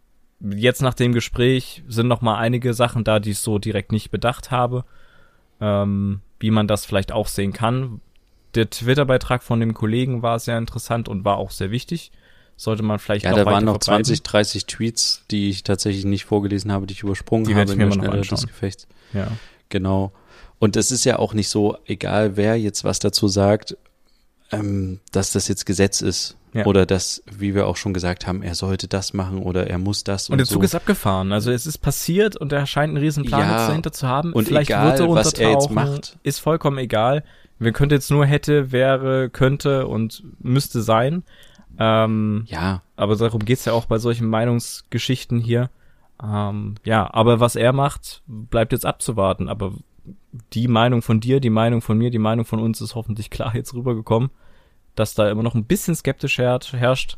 Speaker 2: jetzt nach dem Gespräch sind noch mal einige Sachen da, die ich so direkt nicht bedacht habe ähm, wie man das vielleicht auch sehen kann. Der Twitter-Beitrag von dem Kollegen war sehr interessant und war auch sehr wichtig. Sollte man vielleicht
Speaker 1: Ja,
Speaker 2: noch
Speaker 1: da waren noch
Speaker 2: verbreiten.
Speaker 1: 20, 30 Tweets, die ich tatsächlich nicht vorgelesen habe, die ich übersprungen
Speaker 2: Die
Speaker 1: habe
Speaker 2: ich
Speaker 1: in
Speaker 2: mir
Speaker 1: der
Speaker 2: mal noch
Speaker 1: Schnelle des Gefechts.
Speaker 2: Ja.
Speaker 1: Genau. Und es ist ja auch nicht so, egal wer jetzt was dazu sagt, ähm, dass das jetzt Gesetz ist.
Speaker 2: Ja.
Speaker 1: Oder dass, wie wir auch schon gesagt haben, er sollte das machen oder er muss das und,
Speaker 2: Und der
Speaker 1: so.
Speaker 2: Zug ist abgefahren. Also es ist passiert und er scheint einen riesen Plan
Speaker 1: Ja.
Speaker 2: jetzt dahinter zu haben.
Speaker 1: Und
Speaker 2: Vielleicht
Speaker 1: egal,
Speaker 2: wird er
Speaker 1: was er jetzt macht.
Speaker 2: Ist vollkommen egal. Wir könnte jetzt nur hätte, wäre, könnte und müsste sein. Ähm,
Speaker 1: ja,
Speaker 2: aber darum geht's ja auch bei solchen Meinungsgeschichten hier. Ähm, ja, aber was er macht, bleibt jetzt abzuwarten. Aber die Meinung von dir, die Meinung von mir, die Meinung von uns ist hoffentlich klar jetzt rübergekommen, dass da immer noch ein bisschen skeptisch her- herrscht.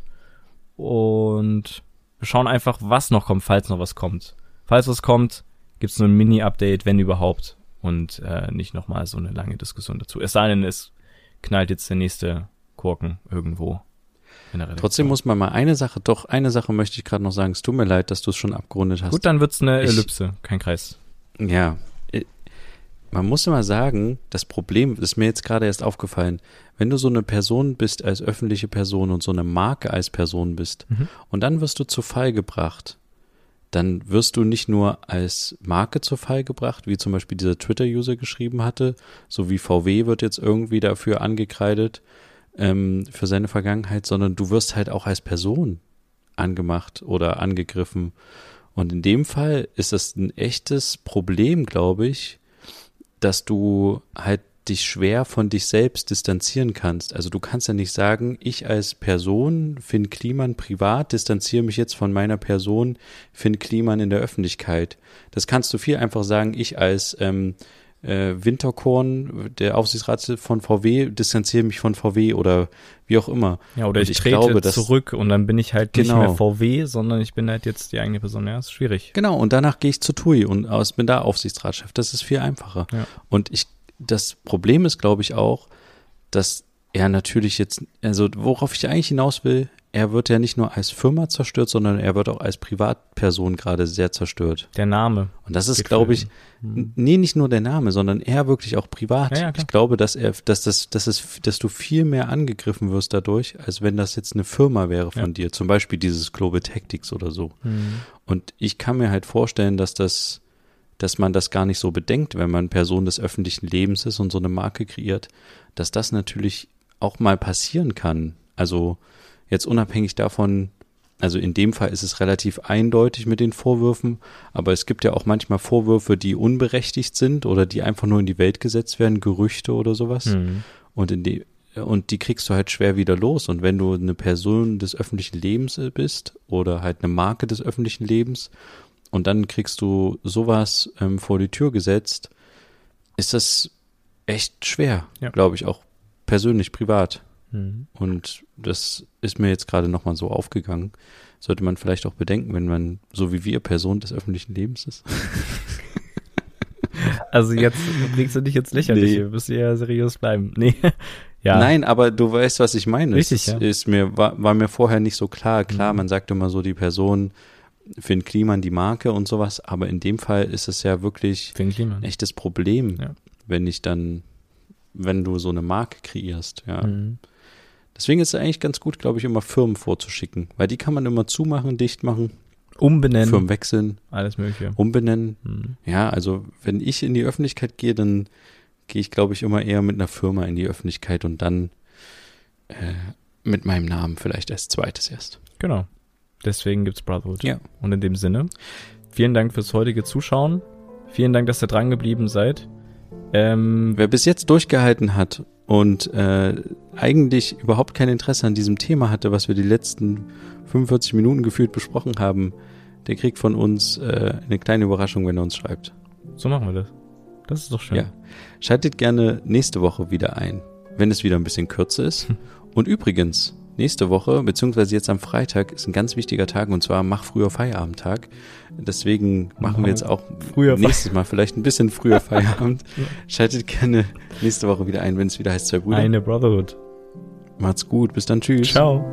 Speaker 2: Und wir schauen einfach, was noch kommt, falls noch was kommt. Falls was kommt, gibt's nur ein Mini-Update, wenn überhaupt. Und äh, nicht nochmal so eine lange Diskussion dazu. Es sei denn, es knallt jetzt der nächste Korken irgendwo.
Speaker 1: trotzdem muss man mal eine Sache, doch eine Sache möchte ich gerade noch sagen. Es tut mir leid, dass du es schon abgerundet hast.
Speaker 2: Gut, dann wird's eine
Speaker 1: Ich-
Speaker 2: Ellipse, kein Kreis.
Speaker 1: Ja, man muss immer sagen, das Problem ist mir jetzt gerade erst aufgefallen, wenn du so eine Person bist als öffentliche Person und so eine Marke als Person bist
Speaker 2: Mhm.
Speaker 1: und dann wirst du zu Fall gebracht, dann wirst du nicht nur als Marke zu Fall gebracht, wie zum Beispiel dieser Twitter-User geschrieben hatte, so wie VW wird jetzt irgendwie dafür angekreidet ähm, für seine Vergangenheit, sondern du wirst halt auch als Person angemacht oder angegriffen. Und in dem Fall ist das ein echtes Problem, glaube ich, dass du halt dich schwer von dich selbst distanzieren kannst. Also du kannst ja nicht sagen, ich als Person, Finn Kliman privat, distanziere mich jetzt von meiner Person, Finn Kliman in der Öffentlichkeit. Das kannst du viel einfach sagen, ich als ähm, äh, Winterkorn, der Aufsichtsrat von VW, distanziere mich von VW oder wie auch immer.
Speaker 2: Ja, oder ich,
Speaker 1: ich
Speaker 2: trete
Speaker 1: glaube,
Speaker 2: zurück und dann bin ich halt nicht
Speaker 1: Genau.
Speaker 2: mehr VW, sondern ich bin halt jetzt die eigene Person. Ja, ist schwierig.
Speaker 1: Genau, und danach gehe ich zu TUI und aus, bin da Aufsichtsratschef. Das ist viel einfacher.
Speaker 2: Ja.
Speaker 1: Und ich, das Problem ist, glaube ich, auch, dass er natürlich jetzt, also worauf ich eigentlich hinaus will, er wird ja nicht nur als Firma zerstört, sondern er wird auch als Privatperson gerade sehr zerstört.
Speaker 2: Der Name.
Speaker 1: Und das ist, glaube ich, nee, nicht nur der Name, sondern er wirklich auch privat.
Speaker 2: Ja, ja,
Speaker 1: ich glaube, dass er, dass das, dass es, dass du viel mehr angegriffen wirst dadurch, als wenn das jetzt eine Firma wäre von
Speaker 2: Ja.
Speaker 1: dir. Zum Beispiel dieses Global Tactics oder so.
Speaker 2: Hm.
Speaker 1: Und ich kann mir halt vorstellen, dass das, dass man das gar nicht so bedenkt, wenn man Person des öffentlichen Lebens ist und so eine Marke kreiert, dass das natürlich auch mal passieren kann. Also jetzt unabhängig davon, also in dem Fall ist es relativ eindeutig mit den Vorwürfen, aber es gibt ja auch manchmal Vorwürfe, die unberechtigt sind oder die einfach nur in die Welt gesetzt werden, Gerüchte oder sowas.
Speaker 2: Hm.
Speaker 1: Und in die, und die kriegst du halt schwer wieder los. Und wenn du eine Person des öffentlichen Lebens bist oder halt eine Marke des öffentlichen Lebens und dann kriegst du sowas ähm, vor die Tür gesetzt, ist das echt schwer,
Speaker 2: Ja.
Speaker 1: glaube ich, auch persönlich, privat.
Speaker 2: Hm.
Speaker 1: Und das ist mir jetzt gerade nochmal so aufgegangen. Sollte man vielleicht auch bedenken, wenn man, so wie wir, Person des öffentlichen Lebens ist.
Speaker 2: Also jetzt blickst du dich jetzt lächerlich.
Speaker 1: Nee.
Speaker 2: Wir müssen ja seriös bleiben. Nee. Ja,
Speaker 1: Nein, aber du weißt, was ich meine.
Speaker 2: Richtig,
Speaker 1: es
Speaker 2: ja.
Speaker 1: ist mir, war, war mir vorher nicht so klar. Klar,
Speaker 2: Mhm.
Speaker 1: man sagt immer so, die Person Finn Kliman die Marke und sowas, aber in dem Fall ist es ja wirklich ein echtes Problem,
Speaker 2: Ja.
Speaker 1: wenn ich dann, wenn du so eine Marke kreierst, ja.
Speaker 2: Mhm.
Speaker 1: Deswegen ist es eigentlich ganz gut, glaube ich, immer Firmen vorzuschicken, weil die kann man immer zumachen, dicht machen,
Speaker 2: Umbenennen,
Speaker 1: Firmen wechseln,
Speaker 2: alles mögliche.
Speaker 1: umbenennen.
Speaker 2: Mhm.
Speaker 1: Ja, also wenn ich in die Öffentlichkeit gehe, dann gehe ich, glaube ich, immer eher mit einer Firma in die Öffentlichkeit und dann äh, mit meinem Namen vielleicht als zweites erst.
Speaker 2: Genau. Deswegen gibt's Brotherhood.
Speaker 1: Ja.
Speaker 2: Und in dem Sinne, vielen Dank fürs heutige Zuschauen. Vielen Dank, dass ihr dran geblieben seid. Ähm,
Speaker 1: Wer bis jetzt durchgehalten hat und äh, eigentlich überhaupt kein Interesse an diesem Thema hatte, was wir die letzten 45 Minuten gefühlt besprochen haben, der kriegt von uns äh, eine kleine Überraschung, wenn er uns schreibt.
Speaker 2: so machen wir das. Das ist doch schön.
Speaker 1: Ja. Schaltet gerne nächste Woche wieder ein, wenn es wieder ein bisschen kürzer ist. Und übrigens, nächste Woche, beziehungsweise jetzt am Freitag, ist ein ganz wichtiger Tag und zwar Mach früher Feierabendtag. Deswegen machen wir jetzt auch
Speaker 2: Früher
Speaker 1: nächstes Mal vielleicht ein bisschen früher Feierabend. Schaltet gerne nächste Woche wieder ein, wenn es wieder heißt zwei Brüder.
Speaker 2: Eine Brotherhood.
Speaker 1: Macht's gut, bis dann, tschüss.
Speaker 2: Ciao.